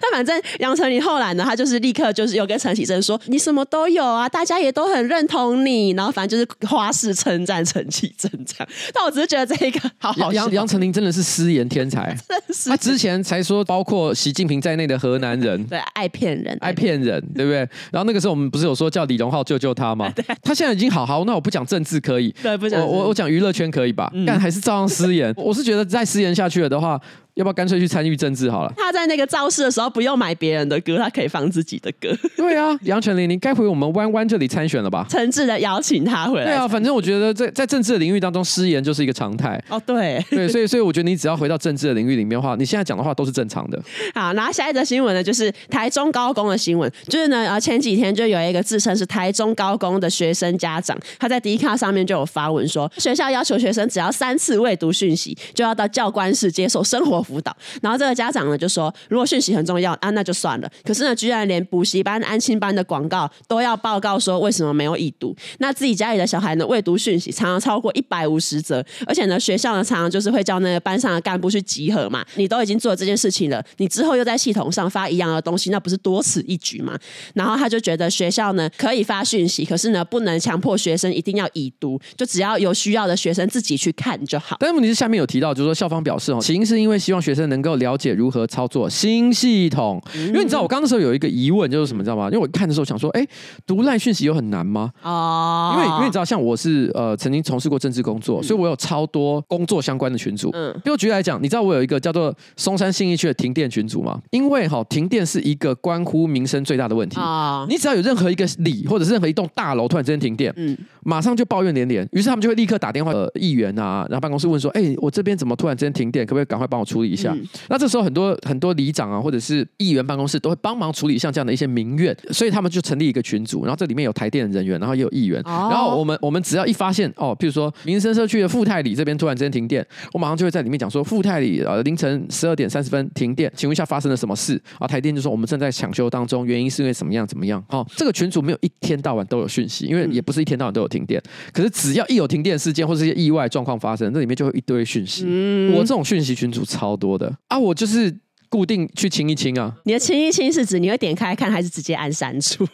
但反正杨丞琳后来呢，他就是立刻就是又跟陈绮贞说：“你什么都有啊，大家也都很认同你。”然后反正就是花式称赞陈绮贞这样。但我只是觉得这一个好好。杨杨丞琳真的是失言天才。他之前才说包括习近平在内的河南人对爱骗人，爱骗人，对不对？然后那个时候我们不是有说叫李荣浩救救他吗？他现在已经好好，那我不讲政治可以，对，不讲我我我讲娱乐圈可以吧？但还是照样失言。我是觉得再失言下去了的话。要不要干脆去参与政治好了？他在那个造势的时候不用买别人的歌，他可以放自己的歌。对啊，杨丞琳，你该回我们弯弯这里参选了吧？诚挚的邀请他回来。对啊，反正我觉得在在政治的领域当中，失言就是一个常态。哦，对对，所以所以我觉得你只要回到政治的领域里面的话，你现在讲的话都是正常的。好，然后下一则新闻呢，就是台中高工的新闻，就是呢，呃，前几天就有一个自称是台中高工的学生家长，他在 Dcard 上面就有发文说，学校要求学生只要三次未读讯息，就要到教官室接受生活辅导，然后这。个家长呢就说，如果讯息很重要啊，那就算了。可是呢，居然连补习班、安亲班的广告都要报告说为什么没有已读。那自己家里的小孩呢，未读讯息常常超过一百五十则，而且呢，学校呢常常就是会叫那个班上的干部去集合嘛。你都已经做这件事情了，你之后又在系统上发一样的东西，那不是多此一举吗？然后他就觉得学校呢可以发讯息，可是呢不能强迫学生一定要已读，就只要有需要的学生自己去看就好。但问题是下面有提到，就是说校方表示哦，起因是因为希望学生能够了。解如何操作新系统，因为你知道我刚刚的时候有一个疑问，就是什么，你知道吗？因为我看的时候想说，哎，读赖讯息有很难吗？哦，因为因为你知道，像我是呃曾经从事过政治工作，所以我有超多工作相关的群组。嗯，比如举例来讲，你知道我有一个叫做松山信义区的停电群组吗？因为哈停电是一个关乎民生最大的问题啊，你只要有任何一个里或者是任何一栋大楼突然之间停电，嗯，马上就抱怨连连。于是他们就会立刻打电话呃议员啊，然后办公室问说：“哎、欸，我这边怎么突然之间停电？可不可以赶快帮我处理一下？”嗯、那这时候很多很多里长啊，或者是议员办公室都会帮忙处理像这样的一些民怨，所以他们就成立一个群组，然后这里面有台电的人员，然后也有议员，哦、然后我们我们只要一发现哦，譬如说民生社区的富泰里这边突然之间停电，我马上就会在里面讲说富泰里呃凌晨十二点三十分停电，请问一下发生了什么事？啊，台电就说我们正在抢修当中，原因是因为怎么样怎么样？哦，这个群组没有一天到晚都有讯息，因为也不是一天到晚都有停电，可是只要一有停电事件或是一些意外状况发生，这里面就会一堆讯息。嗯、我这种讯息群组超多的。啊，我就是固定去清一清啊。你的清一清是指你会点开看，还是直接按删除？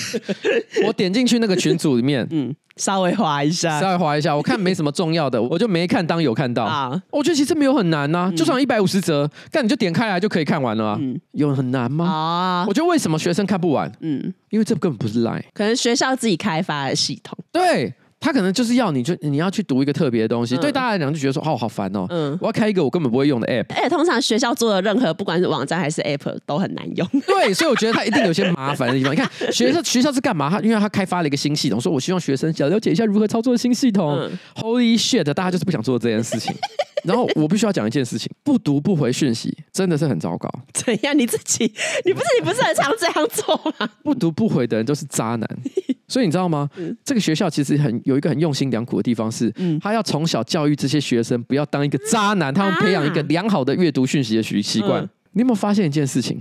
我点进去那个群组里面，嗯。稍微划一下，稍微划一下，我看没什么重要的，我就没看当有看到。啊，我觉得其实没有很难呐、就算一百五十折，但你就点开来就可以看完了啊。嗯，有很难吗？啊，我觉得为什么学生看不完？嗯，因为这根本不是 Line，可能学校自己开发的系统。对。他可能就是要你就你要去读一个特别的东西，嗯、对大家来讲就觉得说哦好烦哦，嗯，我要开一个我根本不会用的 app，而且通常学校做的任何不管是网站还是 app 都很难用，对，所以我觉得他一定有些麻烦的地方。你看 学校学校是干嘛？他因为他开发了一个新系统，说我希望学生想了解一下如何操作新系统。嗯、Holy shit，大家就是不想做这件事情。然后我必须要讲一件事情，不读不回讯息真的是很糟糕。怎样？你自己你不是你不是很常这样做吗？不读不回的人都是渣男。所以你知道吗？嗯、这个学校其实很有一个很用心良苦的地方是，嗯、他要从小教育这些学生不要当一个渣男，他们培养一个良好的阅读讯息的习习惯。嗯、你有没有发现一件事情？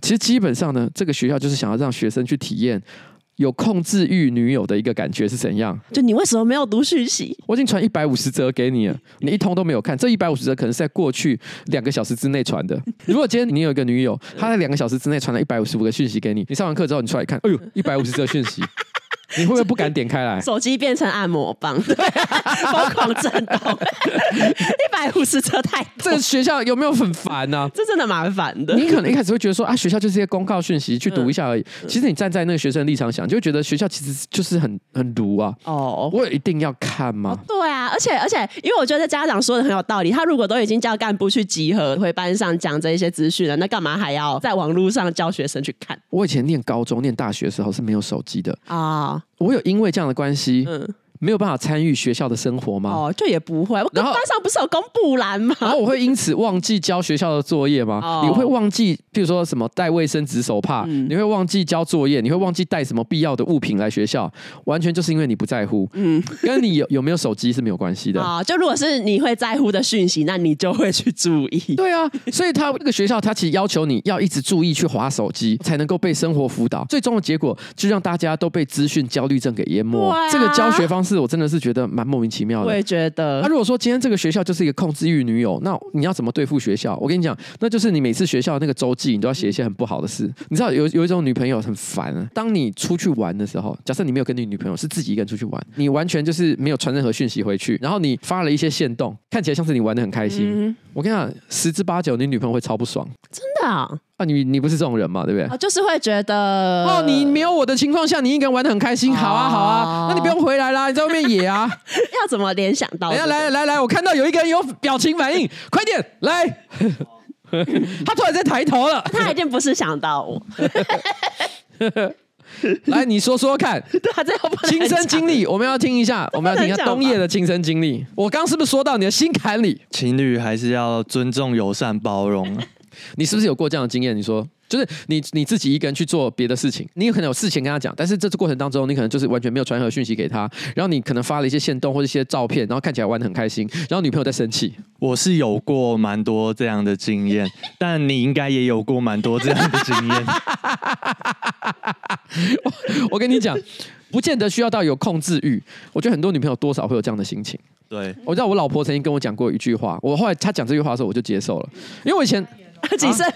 其实基本上呢，这个学校就是想要让学生去体验有控制欲女友的一个感觉是怎样。就你为什么没有读讯息？我已经传一百五十则给你了，你一通都没有看。这一百五十则可能是在过去两个小时之内传的。如果今天你有一个女友，她在两个小时之内传了一百五十五个讯息给你，你上完课之后你出来看，哎呦，一百五十则讯息。你会不会不敢点开来？手机变成按摩棒，对，疯狂震动，一百五十车太多。这个学校有没有很烦呢、啊？这真的蛮烦的。你可能一开始会觉得说啊，学校就是一些公告讯息，去读一下而已。嗯、其实你站在那个学生的立场想，就会觉得学校其实就是很很毒啊。哦，我有一定要看吗？哦、对啊，而且而且，因为我觉得家长说的很有道理。他如果都已经叫干部去集合，回班上讲这一些资讯了，那干嘛还要在网络上教学生去看？我以前念高中、念大学的时候是没有手机的啊。我有因为这样的关系，没有办法参与学校的生活吗？哦，这也不会。然后班上不是有公布栏吗？然后我会因此忘记交学校的作业吗？哦、你会忘记，譬如说什么带卫生纸手帕，嗯、你会忘记交作业，你会忘记带什么必要的物品来学校，完全就是因为你不在乎。嗯，跟你有有没有手机是没有关系的。啊、哦，就如果是你会在乎的讯息，那你就会去注意。对啊，所以他这个学校他其实要求你要一直注意去划手机，才能够被生活辅导。最终的结果就让大家都被资讯焦虑症给淹没。啊、这个教学方式我真的是觉得。蛮莫名其妙的，我也觉得。那、啊、如果说今天这个学校就是一个控制欲女友，那你要怎么对付学校？我跟你讲，那就是你每次学校那个周记，你都要写一些很不好的事。你知道有有一种女朋友很烦啊，当你出去玩的时候，假设你没有跟你女朋友，是自己一个人出去玩，你完全就是没有传任何讯息回去，然后你发了一些线动，看起来像是你玩的很开心。嗯、我跟你讲，十之八九你女朋友会超不爽。真的啊？啊，你你不是这种人嘛，对不对？哦，就是会觉得哦，你没有我的情况下，你一个人玩的很开心，好啊，好啊，那你不用回来啦，你在外面野啊。要怎么联想到？来来来来，我看到有一个人有表情反应，快点来。他突然在抬头了，他一定不是想到我。来，你说说看，对啊，这亲身经历，我们要听一下，我们要听一下冬夜的亲身经历。我刚是不是说到你的心坎里？情侣还是要尊重、友善、包容。你是不是有过这样的经验？你说，就是你你自己一个人去做别的事情，你有可能有事情跟他讲，但是这次过程当中，你可能就是完全没有传任何讯息给他，然后你可能发了一些线动或者一些照片，然后看起来玩的很开心，然后女朋友在生气。我是有过蛮多这样的经验，但你应该也有过蛮多这样的经验。我，我跟你讲，不见得需要到有控制欲，我觉得很多女朋友多少会有这样的心情。对，我知道我老婆曾经跟我讲过一句话，我后来她讲这句话的时候，我就接受了，因为我以前。谨慎，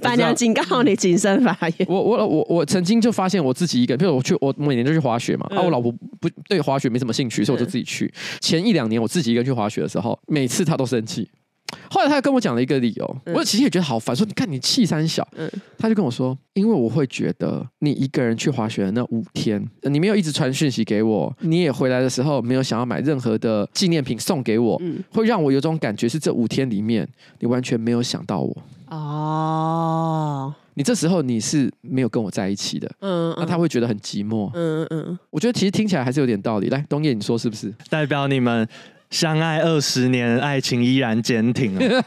板娘警告你谨慎发言。我我我我曾经就发现我自己一个人，比如我去，我每年就去滑雪嘛。啊，我老婆不对滑雪没什么兴趣，所以我就自己去。前一两年我自己一个人去滑雪的时候，每次她都生气。后来他又跟我讲了一个理由，我其实也觉得好烦，说你看你气三小，嗯，他就跟我说，因为我会觉得你一个人去滑雪的那五天，你没有一直传讯息给我，你也回来的时候没有想要买任何的纪念品送给我，嗯，会让我有种感觉是这五天里面你完全没有想到我。哦，你这时候你是没有跟我在一起的，嗯，那他会觉得很寂寞，嗯嗯，我觉得其实听起来还是有点道理。来，东叶，你说是不是？代表你们相爱二十年，爱情依然坚挺 哦。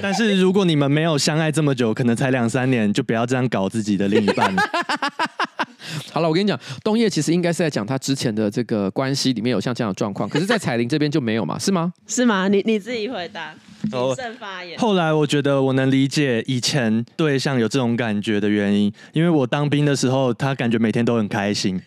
但是如果你们没有相爱这么久，可能才两三年，就不要这样搞自己的另一半。好了，我跟你讲，东叶其实应该是在讲他之前的这个关系里面有像这样的状况，可是，在彩玲这边就没有嘛？是吗？是吗？你你自己回答。谨慎发言。后来我觉得我能理解以前对象有这种感觉的原因，因为我当兵的时候，他感觉每天都很开心。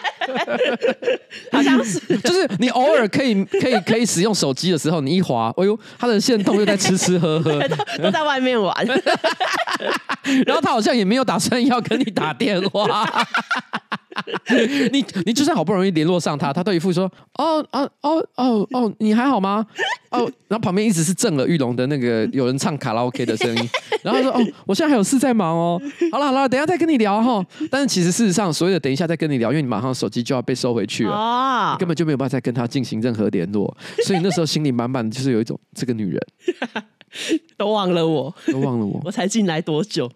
好像是，就是你偶尔可以可以可以使用手机的时候，你一滑，哎呦，他的线动又在吃吃喝喝，都在外面玩。然后他好像也没有打算要跟你打电话。你你就算好不容易联络上他，他都一副说哦哦哦哦哦，你还好吗？哦，然后旁边一直是震耳欲聋的那个有人唱卡拉 OK 的声音，然后说哦，我现在还有事在忙哦，好了好了，等一下再跟你聊哈。但是其实事实上，所谓的等一下再跟你聊，因为你马上手机就要被收回去了，哦，根本就没有办法再跟他进行任何联络，所以那时候心里满满的就是有一种这个女人。都忘了我，都忘了我，我才进来多久？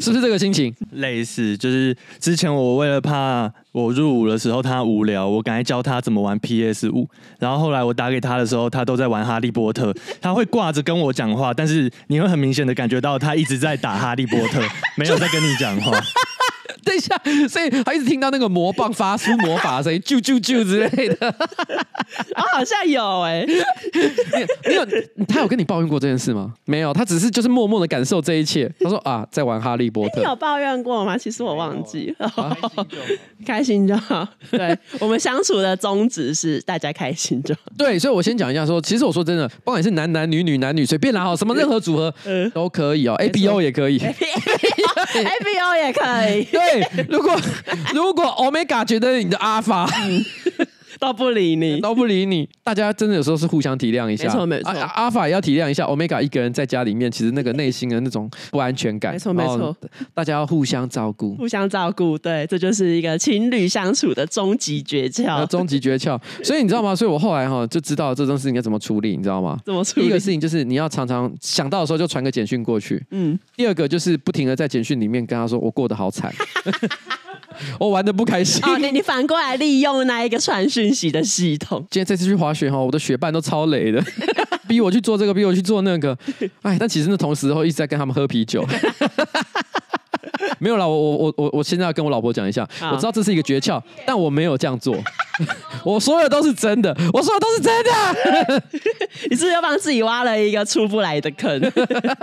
是不是这个心情？类似，就是之前我为了怕我入伍的时候他无聊，我赶快教他怎么玩 PS 五。然后后来我打给他的时候，他都在玩哈利波特。他会挂着跟我讲话，但是你会很明显的感觉到他一直在打哈利波特，没有在跟你讲话。等一下，所以他一直听到那个魔棒发出魔法的声音，啾啾啾之类的。啊，好像有哎、欸，你有他有跟你抱怨过这件事吗？没有，他只是就是默默的感受这一切。他说啊，在玩哈利波特。欸、你有抱怨过吗？其实我忘记了。啊、开心就好。对，我们相处的宗旨是大家开心就好。对，所以我先讲一下说，其实我说真的，不管你是男男女女男女随便拿好，什么任何组合都可以哦，A B O 也可以，A B O 也可以。对。如果如果 Omega 觉得你的阿法都不理你，都不理你，大家真的有时候是互相体谅一下，没错没错。阿法也要体谅一下 Omega 一个人在家里面，其实那个内心的那种不安全感，没错没错。大家要互相照顾，互相照顾，对，这就是一个情侣相处的终极诀窍，终极诀窍。所以你知道吗？所以我后来哈就知道这种事情该怎么处理，你知道吗？怎么处理？第一个事情就是你要常常想到的时候就传个简讯过去，嗯。第二个就是不停的在简讯里面跟他说我过得好惨。我玩的不开心。哦，你你反过来利用那一个传讯息的系统。今天这次去滑雪哈，我的雪伴都超雷的，逼我去做这个，逼我去做那个。哎，但其实那同时候一直在跟他们喝啤酒。没有啦，我我我我我现在要跟我老婆讲一下，我知道这是一个诀窍，但我没有这样做。我说的都是真的，我说的都是真的。你是不是又帮自己挖了一个出不来的坑？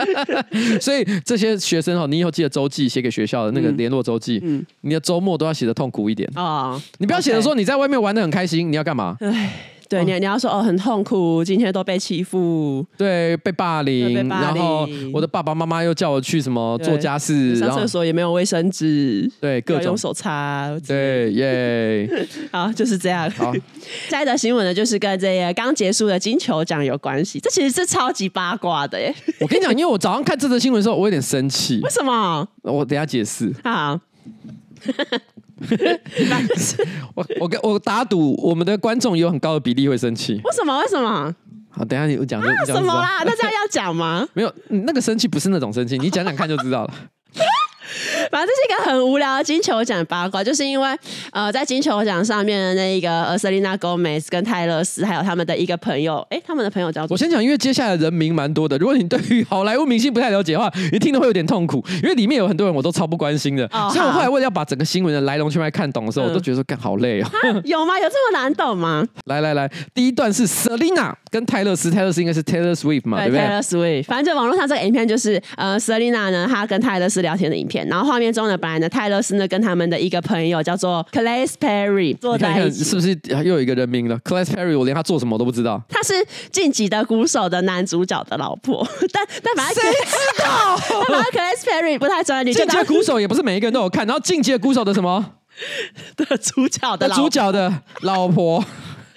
所以这些学生哦，你以后记得周记写给学校的那个联络周记，嗯，你的周末都要写的痛苦一点啊。你不要写的说你在外面玩的很开心，你要干嘛？对，你你要说哦，很痛苦，今天都被欺负，对，被霸凌，然后我的爸爸妈妈又叫我去什么做家事，上厕所也没有卫生纸，对，各种用手擦，对耶，好，就是这样。好，下一则新闻呢，就是跟这个刚结束的金球奖有关系，这其实是超级八卦的耶。我跟你讲，因为我早上看这则新闻的时候，我有点生气，为什么？我等下解释。好。我我跟我打赌，我们的观众有很高的比例会生气。为什么？为什么？好，等下你讲、啊、什么啦？那这样要讲吗？没有，那个生气不是那种生气，你讲讲看就知道了。反正这是一个很无聊的金球奖八卦，就是因为呃，在金球奖上面的那一个呃，Selena Gomez 跟泰勒斯，还有他们的一个朋友，哎，他们的朋友叫做……我先讲，因为接下来人名蛮多的，如果你对于好莱坞明星不太了解的话，你听的会有点痛苦，因为里面有很多人我都超不关心的。哦、所以我后来为了要把整个新闻的来龙去脉看懂的时候，嗯、我都觉得说干好累啊。有吗？有这么难懂吗？来来来，第一段是 Selena 跟泰勒斯，泰勒斯应该是 Taylor Swift 嘛，对，对不对？Taylor Swift，反正就网络上这个影片就是呃，Selena 呢，她跟泰勒斯聊天的影片，然后画面中呢。本来呢，泰勒斯呢跟他们的一个朋友叫做 Claes Perry 坐在一起，是不是又有一个人名了？Claes Perry，我连他做什么都不知道。他是晋级的鼓手的男主角的老婆，但但反正谁知道？但 反正 Claes Perry 不太专业。晋级的鼓手也不是每一个人都有看，然后晋级的鼓手的什么？的主角的主角的老婆。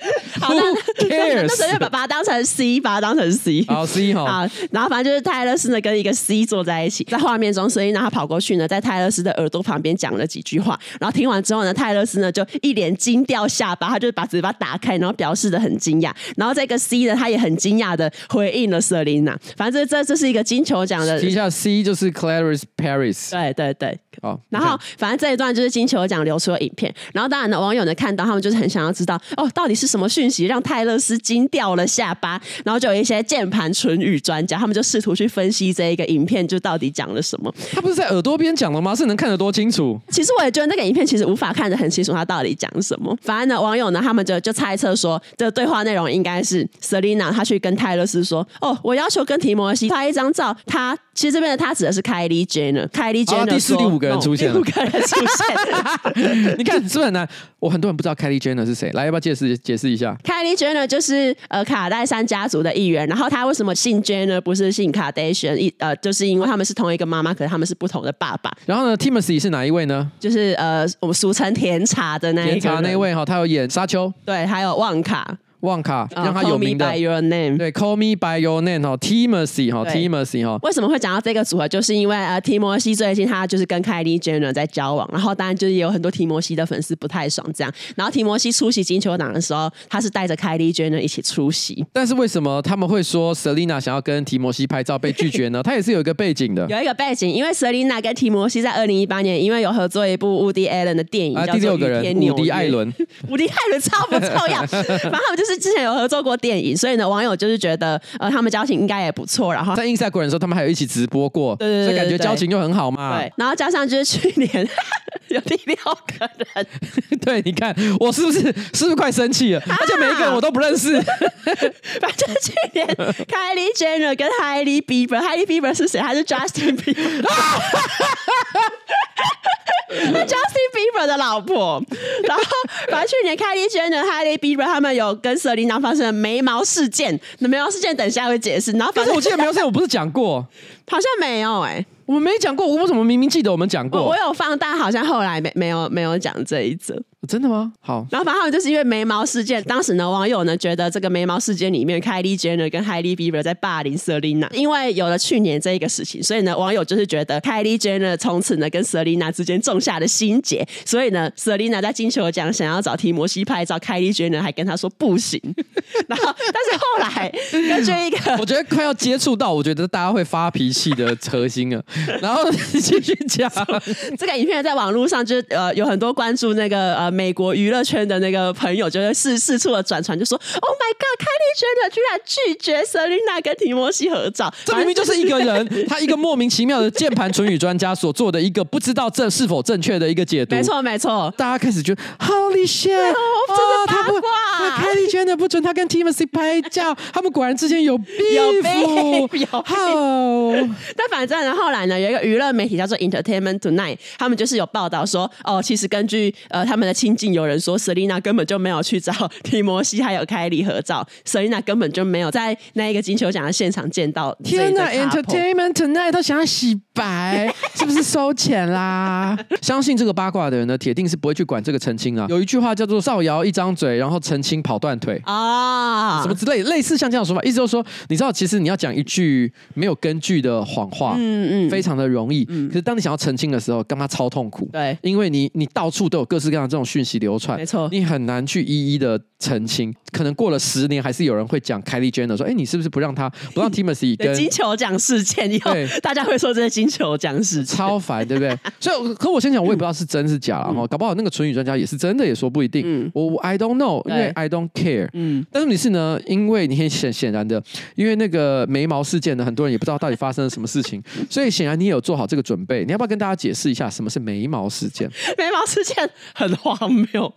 好，那那那就把把它当成 C，把它当成 C。好 C 哈。好，然后反正就是泰勒斯呢跟一个 C 坐在一起，在画面中，所以呢他跑过去呢，在泰勒斯的耳朵旁边讲了几句话。然后听完之后呢，泰勒斯呢就一脸惊掉下巴，他就把嘴巴打开，然后表示的很惊讶。然后这个 C 呢，他也很惊讶的回应了 Selina。反正这这是一个金球奖的。提一下 C 就是 Clarice Paris。对对对。好，然后反正这一段就是金球奖流出的影片。然后当然呢，网友呢看到他们就是很想要知道哦，到底是什么讯息让泰勒斯惊掉了下巴？然后就有一些键盘唇语专家，他们就试图去分析这一个影片就到底讲了什么。他不是在耳朵边讲了吗？是能看得多清楚？其实我也觉得那个影片其实无法看得很清楚，他到底讲什么。反正呢，网友呢他们就就猜测说，这个对话内容应该是 Selina 他去跟泰勒斯说：“哦，我要求跟提摩西拍一张照。”他其实这边的他指的是 Kylie Jenner。Kylie Jenner 第四、第五个人出现了。五个人出现，你看是不是很难？我很多人不知道 Kylie Jenner 是谁，来要不要解释解释一下？Kylie Jenner 就是呃卡戴珊家族的一员，然后他为什么姓 Jenner 不是姓卡戴珊？一呃就是因为他们是同一个妈妈，可是他们是不同的爸爸。然后呢，Timothy 是哪一位呢？就是呃我们俗称甜茶的那一个甜茶那位哈，他有演沙丘，对，还有旺卡。旺卡让他有名的，对，Call me by your name 哦，Timothy 哈，Timothy 哈。为什么会讲到这个组合？就是因为呃，提摩西最近他就是跟 Kylie Jenner 在交往，然后当然就是有很多提摩西的粉丝不太爽这样。然后提摩西出席金球奖的时候，他是带着 Kylie Jenner 一起出席。但是为什么他们会说 Selina 想要跟提摩西拍照被拒绝呢？他也是有一个背景的，有一个背景，因为 Selina 跟提摩西在二零一八年因为有合作一部 Woody Allen 的电影，啊、第六个人，伍迪艾伦，伍迪艾伦超不臭样，反正他们就是之前有合作过。电影，所以呢，网友就是觉得，呃，他们交情应该也不错。然后在 Instagram 的时候，他们还有一起直播过，对对对，所以感觉交情就很好嘛。对，然后加上就是去年 有第六个人，对，你看我是不是是不是快生气了？啊、而且每一个人我都不认识。反正去年 Kylie Jenner 跟 Hailey Bieber，Hailey Bieber 是谁？他是 Justin Bieber。那 Justin Bieber 的老婆，然后反正去年 Kylie Jenner、Hailey Bieber 他们有跟 Selina 发生了眉毛事件，那眉毛事件等一下会解释。然后反正我记得眉毛事件我不是讲过，好像没有哎、欸，我们没讲过，我为什么明明记得我们讲过？我，我有放大，好像后来没没有没有讲这一则。真的吗？好，然后反正就是因为眉毛事件，当时呢，网友呢觉得这个眉毛事件里面，Kylie Jenner 跟 Hailey Bieber 在霸凌 Selina，因为有了去年这一个事情，所以呢，网友就是觉得 Kylie Jenner 从此呢跟 Selina 之间种下了心结，所以呢，Selina 在金球奖想要找提摩西拍照，Kylie Jenner 还跟他说不行。然后，但是后来根据一个，我觉得快要接触到，我觉得大家会发脾气的核心啊。然后继续讲，这个影片在网络上就是呃有很多关注那个呃。美国娱乐圈的那个朋友就会四四处的转传，就说：“Oh my God，Kylie Jenner 居然拒绝 Selina 跟提摩西合照，这明明就是一个人，他一个莫名其妙的键盘唇语专家所做的一个不知道这是否正确的一个解读。”没错，没错。大家开始觉得 Holy shit，真的八卦。Kylie Jenner 不准他跟 Timothy 拍照，他们果然之间有 beef，有但反正呢，后来呢，有一个娱乐媒体叫做 Entertainment Tonight，他们就是有报道说，哦，其实根据呃他们的。亲近有人说，Selina 根本就没有去找提摩西还有凯莉合照，Selina 根本就没有在那一个金球奖的现场见到。天哪，Entertainment Tonight 都想要洗白，是不是收钱啦？相信这个八卦的人呢，铁定是不会去管这个澄清啊。有一句话叫做“造谣一张嘴，然后澄清跑断腿”啊，什么之类，类似像这样说法，意思就是说，你知道，其实你要讲一句没有根据的谎话，嗯嗯，非常的容易，嗯，可是当你想要澄清的时候，干嘛超痛苦？对，因为你你到处都有各式各样的这种。讯息流传，没错，你很难去一一的澄清。可能过了十年，还是有人会讲 Kylie Jenner 说：“哎，你是不是不让他不让 Timothy 跟金球奖事件以后，大家会说这是金球奖事件，超烦，对不对？所以，可我先讲，我也不知道是真是假了哈。搞不好那个唇语专家也是真的，也说不一定。我 I don't know，因为 I don't care。嗯，但是你是呢？因为你很显显然的，因为那个眉毛事件呢，很多人也不知道到底发生了什么事情，所以显然你也有做好这个准备。你要不要跟大家解释一下什么是眉毛事件？眉毛事件很荒谬。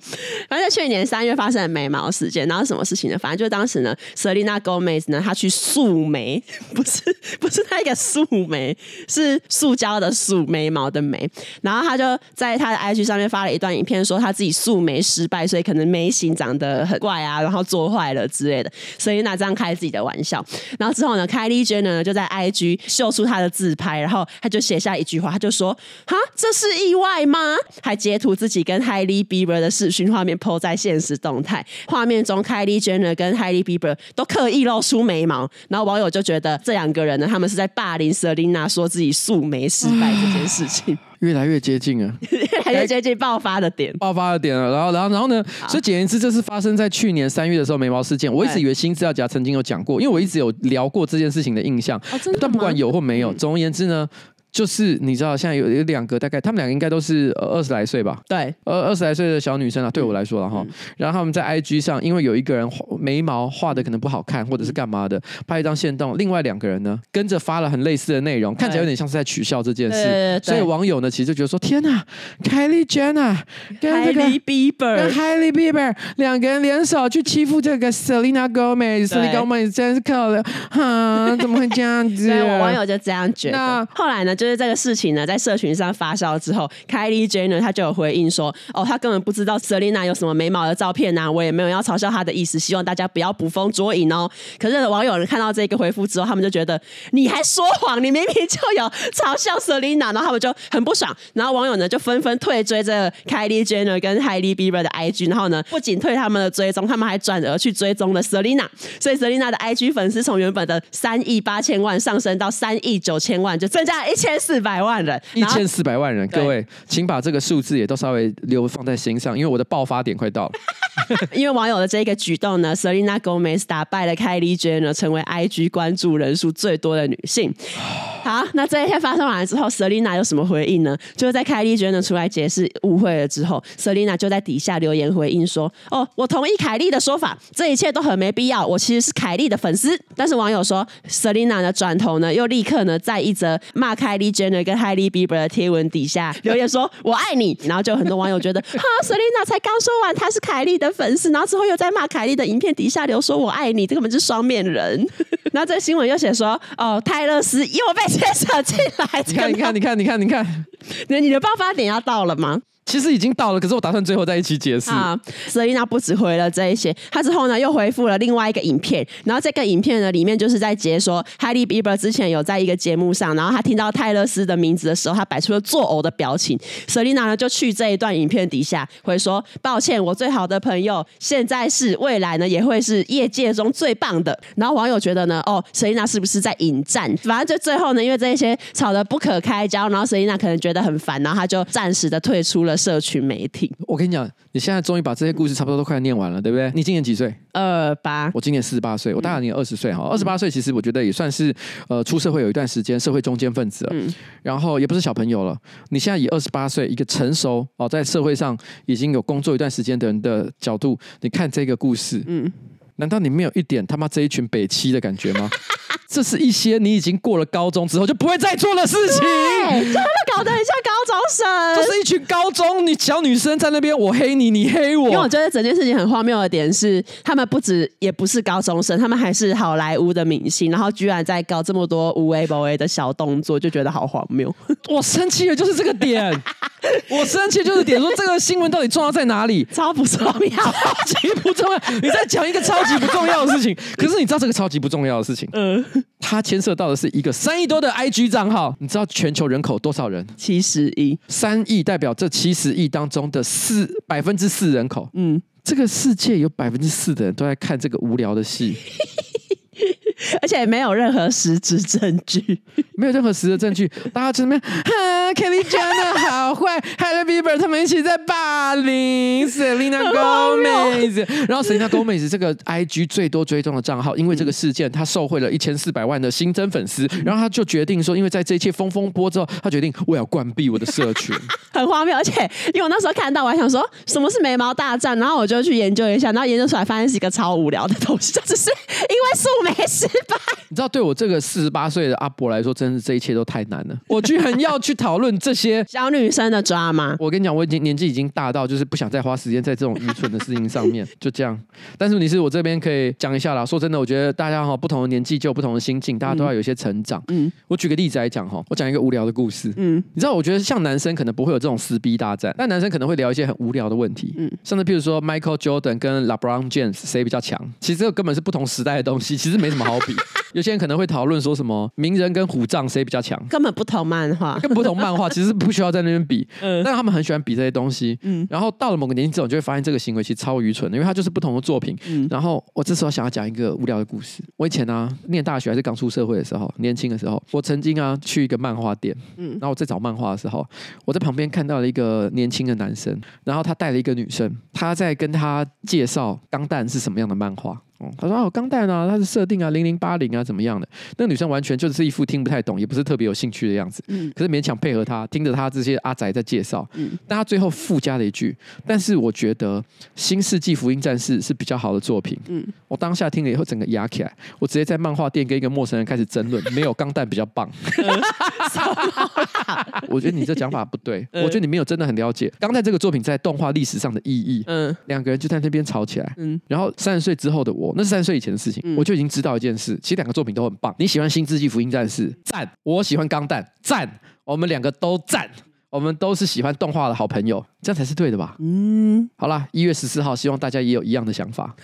反正在去年三月发生的眉毛事件，然后什么事情呢？反正就是当时呢，Selena Gomez 呢，她去素眉，不是不是那个素眉，是塑胶的素眉毛的眉。然后她就在她的 IG 上面发了一段影片，说她自己素眉失败，所以可能眉形长得很怪啊，然后做坏了之类的。Selena 这样开自己的玩笑。然后之后呢，Kylie Jenner 呢就在 IG 秀出她的自拍，然后他就写下一句话，他就说：“哈，这是意外吗？”还截图自己跟 Hailey Bieber 的视讯画面 po 在现实动态，画面中 Kylie Jenner 跟 Hailey Bieber 都刻意露出眉毛，然后网友就觉得这两个人呢，他们是在霸凌 Selina 说自己素眉失败这件事情。越来越接近啊，越来越接近爆发的点，爆发的点了。然后，然后，然后呢？所以简言之，这是发生在去年三月的时候，眉毛事件。我一直以为新资料夹曾经有讲过，因为我一直有聊过这件事情的印象。哦、但不管有或没有，总而言之呢。就是你知道，现在有有两个，大概他们两个应该都是二十来岁吧？对，二二十来岁的小女生啊，对我来说了哈。嗯、然后他们在 IG 上，因为有一个人眉毛画的可能不好看，或者是干嘛的，拍一张线动。另外两个人呢，跟着发了很类似的内容，看起来有点像是在取笑这件事。所以网友呢，其实就觉得说：天呐，Kylie Jenner 跟 Hailey Bieber，跟 Hailey Bieber 两个人联手去欺负这个 Selena Gomez，Selena Gomez 真是可怜，哈，怎么会这样子？对，我网友就这样觉得。那后来呢，就。就是这个事情呢，在社群上发酵之后，Kylie Jenner 他就有回应说：“哦，他根本不知道 Selina 有什么眉毛的照片呐、啊，我也没有要嘲笑他的意思，希望大家不要捕风捉影哦。”可是网友人看到这个回复之后，他们就觉得你还说谎，你明明就有嘲笑 Selina，然后他们就很不爽，然后网友呢就纷纷退追这个 Kylie Jenner 跟 Hailey Bieber 的 IG，然后呢不仅退他们的追踪，他们还转而去追踪了 Selina，所以 Selina 的 IG 粉丝从原本的三亿八千万上升到三亿九千万，就增加了一千。四百万人，一千四百万人，各位，请把这个数字也都稍微留放在心上，因为我的爆发点快到了。因为网友的这个举动呢，Selena Gomez 打败了 Kylie Jenner，成为 IG 关注人数最多的女性。好，那这一天发生完了之后，Selena 有什么回应呢？就是在 Kylie Jenner 出来解释误会了之后，Selena 就在底下留言回应说：“哦，我同意凯莉的说法，这一切都很没必要。我其实是凯莉的粉丝。”但是网友说，Selena 呢转头呢又立刻呢在一则骂凯莉 Jenner 跟 Hailey Bieber 的贴文底下留言说：“我爱你。”然后就很多网友觉得，哈 Selina 才刚说完她是凯莉的粉丝，然后之后又在骂凯莉的影片底下留说：“我爱你。”这根本是双面人。然后这个新闻又写说：“哦，泰勒斯又被。”牵扯进来，你看，你看，你看，你看，你看，你你的爆发点要到了吗？其实已经到了，可是我打算最后再一起解释。啊，Selina 不只回了这一些，他之后呢又回复了另外一个影片，然后这个影片呢里面就是在解说，Hailey Bieber 之前有在一个节目上，然后他听到泰勒斯的名字的时候，他摆出了作呕的表情。Selina 呢就去这一段影片底下回说：“抱歉，我最好的朋友现在是，未来呢也会是业界中最棒的。”然后网友觉得呢，哦，Selina 是不是在引战？反正就最后呢，因为这一些吵得不可开交，然后 Selina 可能觉得很烦，然后他就暂时的退出了。社群媒体，我跟你讲，你现在终于把这些故事差不多都快念完了，对不对？你今年几岁？二八。我今年四十八岁，我大概你二十岁哈。二十八岁其实我觉得也算是呃出社会有一段时间，社会中间分子了。嗯。然后也不是小朋友了。你现在以二十八岁一个成熟哦，在社会上已经有工作一段时间的人的角度，你看这个故事，嗯。难道你没有一点他妈这一群北七的感觉吗？这是一些你已经过了高中之后就不会再做的事情，对，就他们搞得很像高中高中你小女生在那边，我黑你，你黑我。因为我觉得整件事情很荒谬的点是，他们不止也不是高中生，他们还是好莱坞的明星，然后居然在搞这么多无微不微的小动作，就觉得好荒谬。我生气的就是这个点，我生气就是点说这个新闻到底重要在哪里？超不重要，超级不重要。你在讲一个超。级不重要的事情，可是你知道这个超级不重要的事情，嗯，它牵涉到的是一个三亿多的 IG 账号。你知道全球人口多少人？七十亿，三亿代表这七十亿当中的四百分之四人口。嗯，这个世界有百分之四的人都在看这个无聊的戏。而且没有任何实质证据，没有任何实质证据，大家这边哈，Kelly Jenner 好坏，Hailey Bieber 他们一起在霸凌 Selena Gomez，然后 Selena Gomez 这个 IG 最多追踪的账号，因为这个事件，他受贿了一千四百万的新增粉丝，然后他就决定说，因为在这一切风风波之后，他决定我要关闭我的社群，很荒谬。而且因为我那时候看到，我还想说什么是眉毛大战，然后我就去研究一下，然后研究出来发现是一个超无聊的东西，就只是因为素眉你知道，对我这个四十八岁的阿伯来说，真是这一切都太难了。我居然要去讨论论这些 小女生的抓吗？我跟你讲，我已经年纪已经大到，就是不想再花时间在这种愚蠢的事情上面，就这样。但是你是我这边可以讲一下啦。说真的，我觉得大家哈不同的年纪就有不同的心境，大家都要有一些成长。嗯，我举个例子来讲哈，我讲一个无聊的故事。嗯，你知道，我觉得像男生可能不会有这种撕逼大战，但男生可能会聊一些很无聊的问题。嗯，甚至譬如说 Michael Jordan 跟 LeBron James 谁比较强？其实这个根本是不同时代的东西，其实没什么好比。有些人可能会讨论说什么名人跟虎杖谁比较强？根本不同漫画，根本不同漫画，其实不需要在那边比。嗯，但他们很喜欢比这些东西。嗯，然后到了某个年纪之后，你就会发现这个行为其实超愚蠢的，因为它就是不同的作品。嗯，然后我这时候想要讲一个无聊的故事。我以前啊，念大学还是刚出社会的时候，年轻的时候，我曾经啊去一个漫画店。嗯，然后我在找漫画的时候，我在旁边看到了一个年轻的男生，然后他带了一个女生，他在跟他介绍《钢弹》是什么样的漫画。哦，他说哦，钢弹啊，它是设定啊，零零八零啊，怎么样的？那个女生完全就是一副听不太懂，也不是特别有兴趣的样子。嗯，可是勉强配合他，听着他这些阿宅在介绍。嗯，但他最后附加了一句：“但是我觉得《新世纪福音战士》是比较好的作品。”嗯，我当下听了以后，整个压起来，我直接在漫画店跟一个陌生人开始争论，没有钢弹比较棒。我觉得你这讲法不对，我觉得你没有真的很了解钢弹这个作品在动画历史上的意义。嗯，两个人就在那边吵起来。嗯，然后三十岁之后的我。那是三十岁以前的事情，嗯、我就已经知道一件事，其实两个作品都很棒。你喜欢《新世纪福音战士》，赞；我喜欢《钢弹》，赞。我们两个都赞，我们都是喜欢动画的好朋友，这样才是对的吧？嗯，好啦，一月十四号，希望大家也有一样的想法。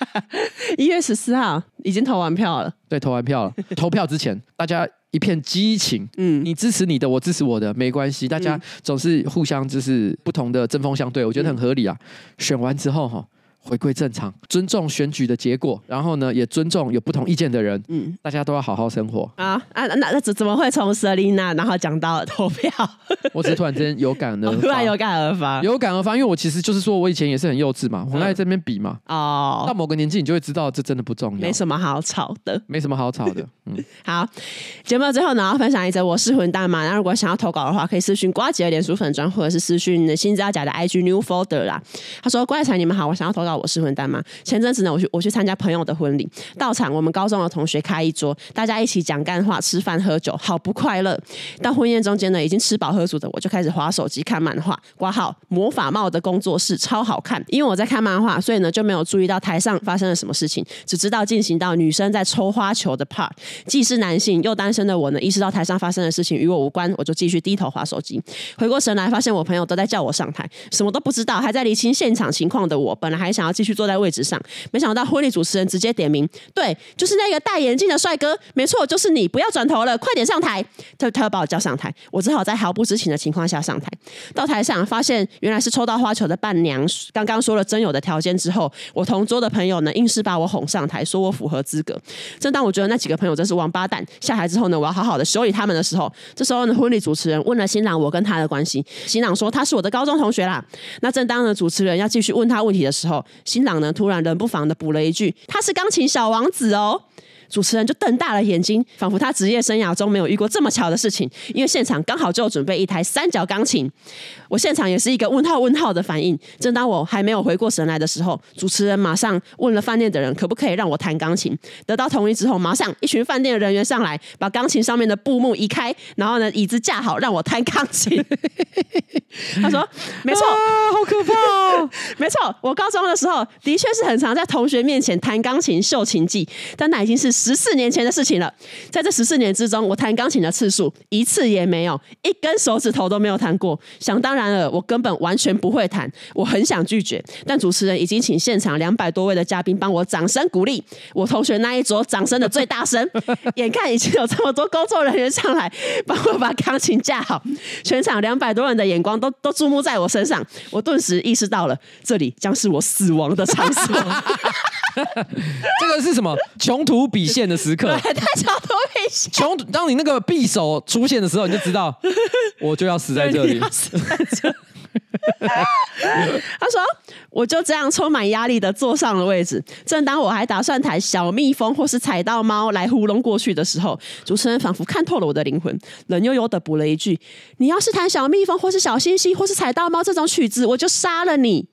一月十四号已经投完票了，对，投完票了。投票之前，大家一片激情，嗯，你支持你的，我支持我的，没关系，大家总是互相就是不同的针锋相对，我觉得很合理啊。嗯、选完之后哈。回归正常，尊重选举的结果，然后呢，也尊重有不同意见的人。嗯，大家都要好好生活啊啊！那那怎怎么会从 Selina 然后讲到投票？我只是突然间有感而发，突然有感而发，有感而发，因为我其实就是说我以前也是很幼稚嘛，我在这边比嘛。哦，到某个年纪你就会知道这真的不重要，没什么好吵的，没什么好吵的。嗯，好，节目最后呢，要分享一则我是混蛋嘛。那如果想要投稿的话，可以私讯瓜姐的脸书粉专，或者是私讯新扎甲的 IG New Folder 啦。他说：“怪才你们好，我想要投稿我是混蛋吗。”前阵子呢，我去我去参加朋友的婚礼，到场我们高中的同学开一桌，大家一起讲干话、吃饭、喝酒，好不快乐。到婚宴中间呢，已经吃饱喝足的我就开始划手机看漫画。挂号魔法帽的工作室超好看，因为我在看漫画，所以呢就没有注意到台上发生了什么事情，只知道进行到女生在抽花球的 part。既是男性又单身的我呢，意识到台上发生的事情与我无关，我就继续低头划手机。回过神来，发现我朋友都在叫我上台，什么都不知道，还在厘清现场情况的我，本来还想想要继续坐在位置上。没想到婚礼主持人直接点名，对，就是那个戴眼镜的帅哥，没错，就是你，不要转头了，快点上台。他他要把我叫上台，我只好在毫不知情的情况下上台。到台上发现原来是抽到花球的伴娘，刚刚说了真有的条件之后，我同桌的朋友呢硬是把我哄上台，说我符合资格。正当我觉得那几个朋友真是王八蛋，下台之后呢，我要好好的修理他们的时候，这时候呢，婚礼主持人问了新郎我跟他的关系，新郎说他是我的高中同学啦。那正当呢主持人要继续问他问题的时候，新郎呢突然冷不防的补了一句：“他是钢琴小王子哦。”主持人就瞪大了眼睛，仿佛他职业生涯中没有遇过这么巧的事情。因为现场刚好就准备一台三角钢琴，我现场也是一个问号问号的反应。正当我还没有回过神来的时候，主持人马上问了饭店的人可不可以让我弹钢琴。得到同意之后，马上一群饭店的人员上来，把钢琴上面的布幕移开，然后呢，椅子架好，让我弹钢琴。他说：“没错，啊、好可怕哦！没错，我高中的时候的确是很常在同学面前弹钢琴秀琴技，但那已经是。”十四年前的事情了，在这十四年之中，我弹钢琴的次数一次也没有，一根手指头都没有弹过。想当然了，我根本完全不会弹。我很想拒绝，但主持人已经请现场两百多位的嘉宾帮我掌声鼓励。我同学那一桌掌声的最大声，眼看已经有这么多工作人员上来帮我把钢琴架好，全场两百多人的眼光都都注目在我身上。我顿时意识到了，这里将是我死亡的场所。这个是什么？穷途笔现的时刻，对，当你那个匕首出现的时候，你就知道，我就要死在这里。他说：“我就这样充满压力的坐上了位置。正当我还打算弹小蜜蜂或是踩到猫来糊弄过去的时候，主持人仿佛看透了我的灵魂，冷悠悠的补了一句：‘你要是弹小蜜蜂或是小星星或是踩到猫这种曲子，我就杀了你。’”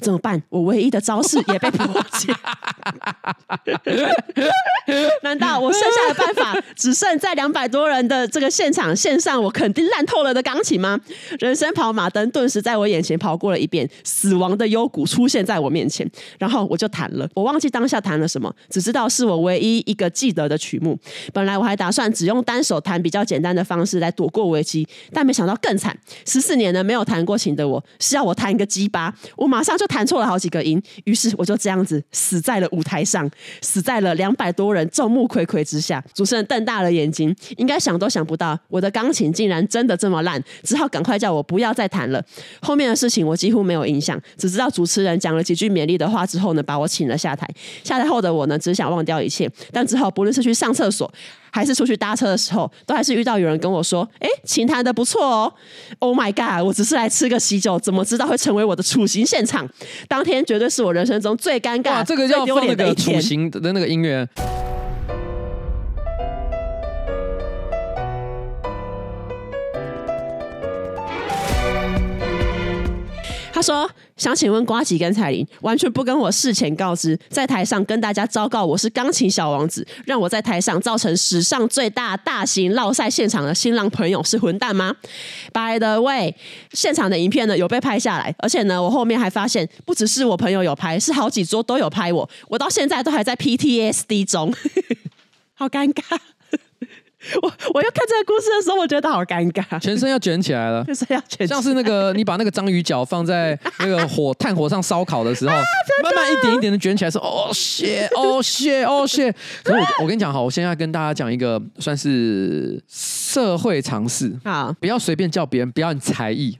怎么办？我唯一的招式也被破解。难道我剩下的办法只剩在两百多人的这个现场献上我肯定烂透了的钢琴吗？人生跑马灯顿时在我眼前跑过了一遍，死亡的幽谷出现在我面前，然后我就弹了。我忘记当下弹了什么，只知道是我唯一一个记得的曲目。本来我还打算只用单手弹比较简单的方式来躲过危机，但没想到更惨。十四年呢没有弹过琴的我，是要我弹一个鸡巴，我马上就弹错了好几个音。于是我就这样子死在了舞台上，死在了两百多人众目睽睽之下。主持人瞪大了眼睛，应该想都想不到，我的钢琴竟然真的这么烂，只好赶快叫我不要再弹了。后面的事情我几乎没有印象，只知道主持人讲了几句勉励的话之后呢，把我请了下台。下台后的我呢，只想忘掉一切，但之后不论是去上厕所，还是出去搭车的时候，都还是遇到有人跟我说：“哎，琴弹得不错哦。”Oh my god！我只是来吃个喜酒，怎么知道会成为我的处刑现场？当天绝对是我人生中最尴尬、这个叫放那个处刑的那个音乐。他说：“想请问瓜吉跟彩玲，完全不跟我事前告知，在台上跟大家昭告我是钢琴小王子，让我在台上造成史上最大大型烙赛现场的新郎朋友是混蛋吗？By the way，现场的影片呢有被拍下来，而且呢，我后面还发现不只是我朋友有拍，是好几桌都有拍我，我到现在都还在 PTSD 中，好尴尬。”我我要看这个故事的时候，我觉得好尴尬，全身要卷起来了，全身要卷，像是那个你把那个章鱼脚放在那个火炭火上烧烤的时候，啊、慢慢一点一点的卷起来，说哦谢哦谢哦谢。可是我我跟你讲好，我现在跟大家讲一个算是社会常识。啊，不要随便叫别人表演才艺。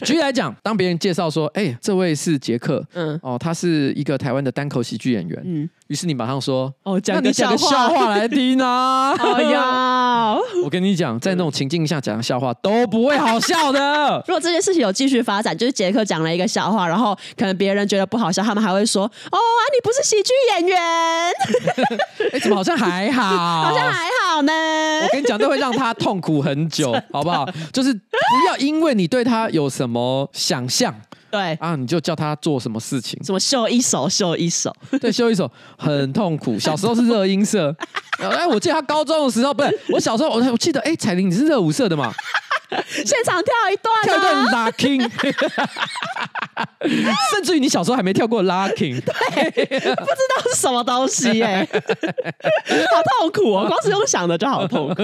举例来讲，当别人介绍说，哎、欸，这位是杰克，嗯，哦，他是一个台湾的单口喜剧演员，嗯，于是你马上说，哦，讲个笑话来听啊，哎呀，我跟你讲，在那种情境下讲的笑话都不会好笑的。如果这件事情有继续发展，就是杰克讲了一个笑话，然后可能别人觉得不好笑，他们还会说，哦啊，你不是喜剧演员，哎、欸，怎么好像还好，好像还好呢？我跟你讲，这会让他痛苦很久，好不好？就是不要因为你对他有。什么想象？对啊，你就叫他做什么事情？什么秀一手，秀一手，对，秀一手很痛苦。小时候是热音社，哎，我记得他高中的时候，不是我小时候，我我记得，哎，彩玲你是热舞社的嘛？现场跳一段，跳一段 locking，甚至于你小时候还没跳过 locking，对，不知道是什么东西耶，好痛苦哦，光是用想的就好痛，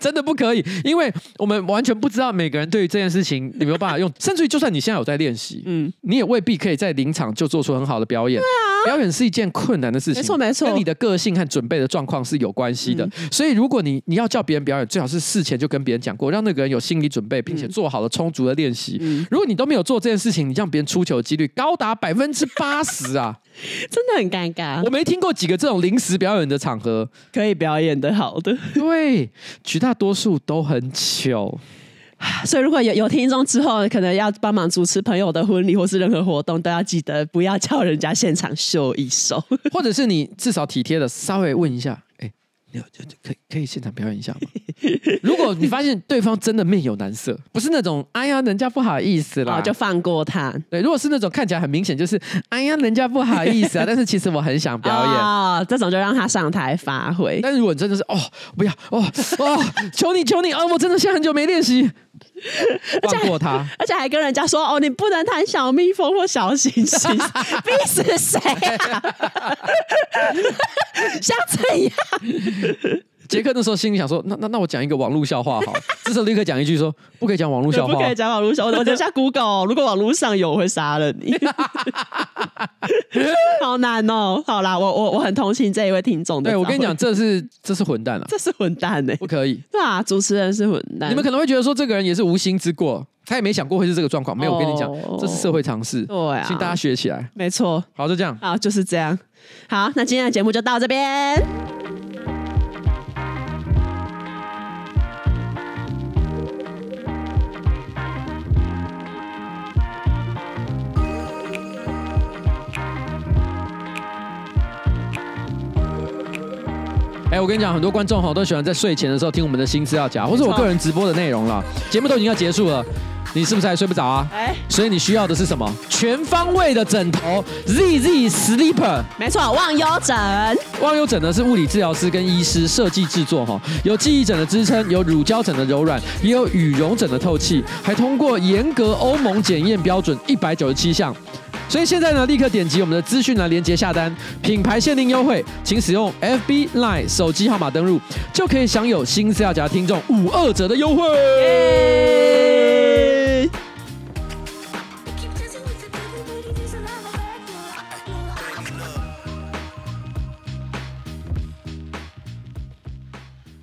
真的不可以，因为我们完全不知道每个人对于这件事情你没有办法用，甚至于就算你现在有在练习，嗯，你也未必可以在临场就做出很好的表演，对啊，表演是一件困难的事情，没错没错，跟你的个性和准备的状况是有关系的，所以如果你你要叫别人表演，最好是事前就跟别人讲过，让那个人有。心理准备，并且做好了充足的练习。嗯、如果你都没有做这件事情，你让别人出糗的几率高达百分之八十啊！真的很尴尬。我没听过几个这种临时表演的场合可以表演的好的。对，绝大多数都很糗。所以如果有有听众之后可能要帮忙主持朋友的婚礼或是任何活动，都要记得不要叫人家现场秀一手，或者是你至少体贴的稍微问一下。哎有就就可以可以现场表演一下吗？如果你发现对方真的面有难色，不是那种哎呀人家不好意思啦，就放过他。对，如果是那种看起来很明显就是哎呀人家不好意思啊，但是其实我很想表演哦，这种就让他上台发挥。但是如果你真的是哦不要哦哦求你求你哦，我真的现在很久没练习。放过他，而且还跟人家说：“哦，你不能弹小蜜蜂或小星星，逼死谁啊？想怎样？”杰克那时候心里想说：“那那那我讲一个网络笑话好。”这时候立刻讲一句说：“不可以讲网络笑话，不可以讲网络笑话。”我等下 Google，如果网络上有，我会杀了你。好难哦！好啦，我我我很同情这一位听众。对，我跟你讲，这是这是混蛋了，这是混蛋呢，不可以。对啊，主持人是混蛋。你们可能会觉得说，这个人也是无心之过，他也没想过会是这个状况。没有，我跟你讲，这是社会常识。对啊，请大家学起来。没错。好，就这样。好，就是这样。好，那今天的节目就到这边。哎，我跟你讲，很多观众哈都喜欢在睡前的时候听我们的新资料夹，或是我个人直播的内容了。节目都已经要结束了。你是不是还睡不着啊？哎，所以你需要的是什么？全方位的枕头，ZZ Sleeper。没错，忘忧枕。忘忧枕呢是物理治疗师跟医师设计制作哈，有记忆枕的支撑，有乳胶枕的柔软，也有羽绒枕的透气，还通过严格欧盟检验标准一百九十七项。所以现在呢，立刻点击我们的资讯栏连接下单，品牌限定优惠，请使用 FB Line 手机号码登录，就可以享有新资料夹听众五二折的优惠。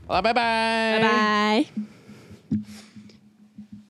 好了，拜拜，拜拜。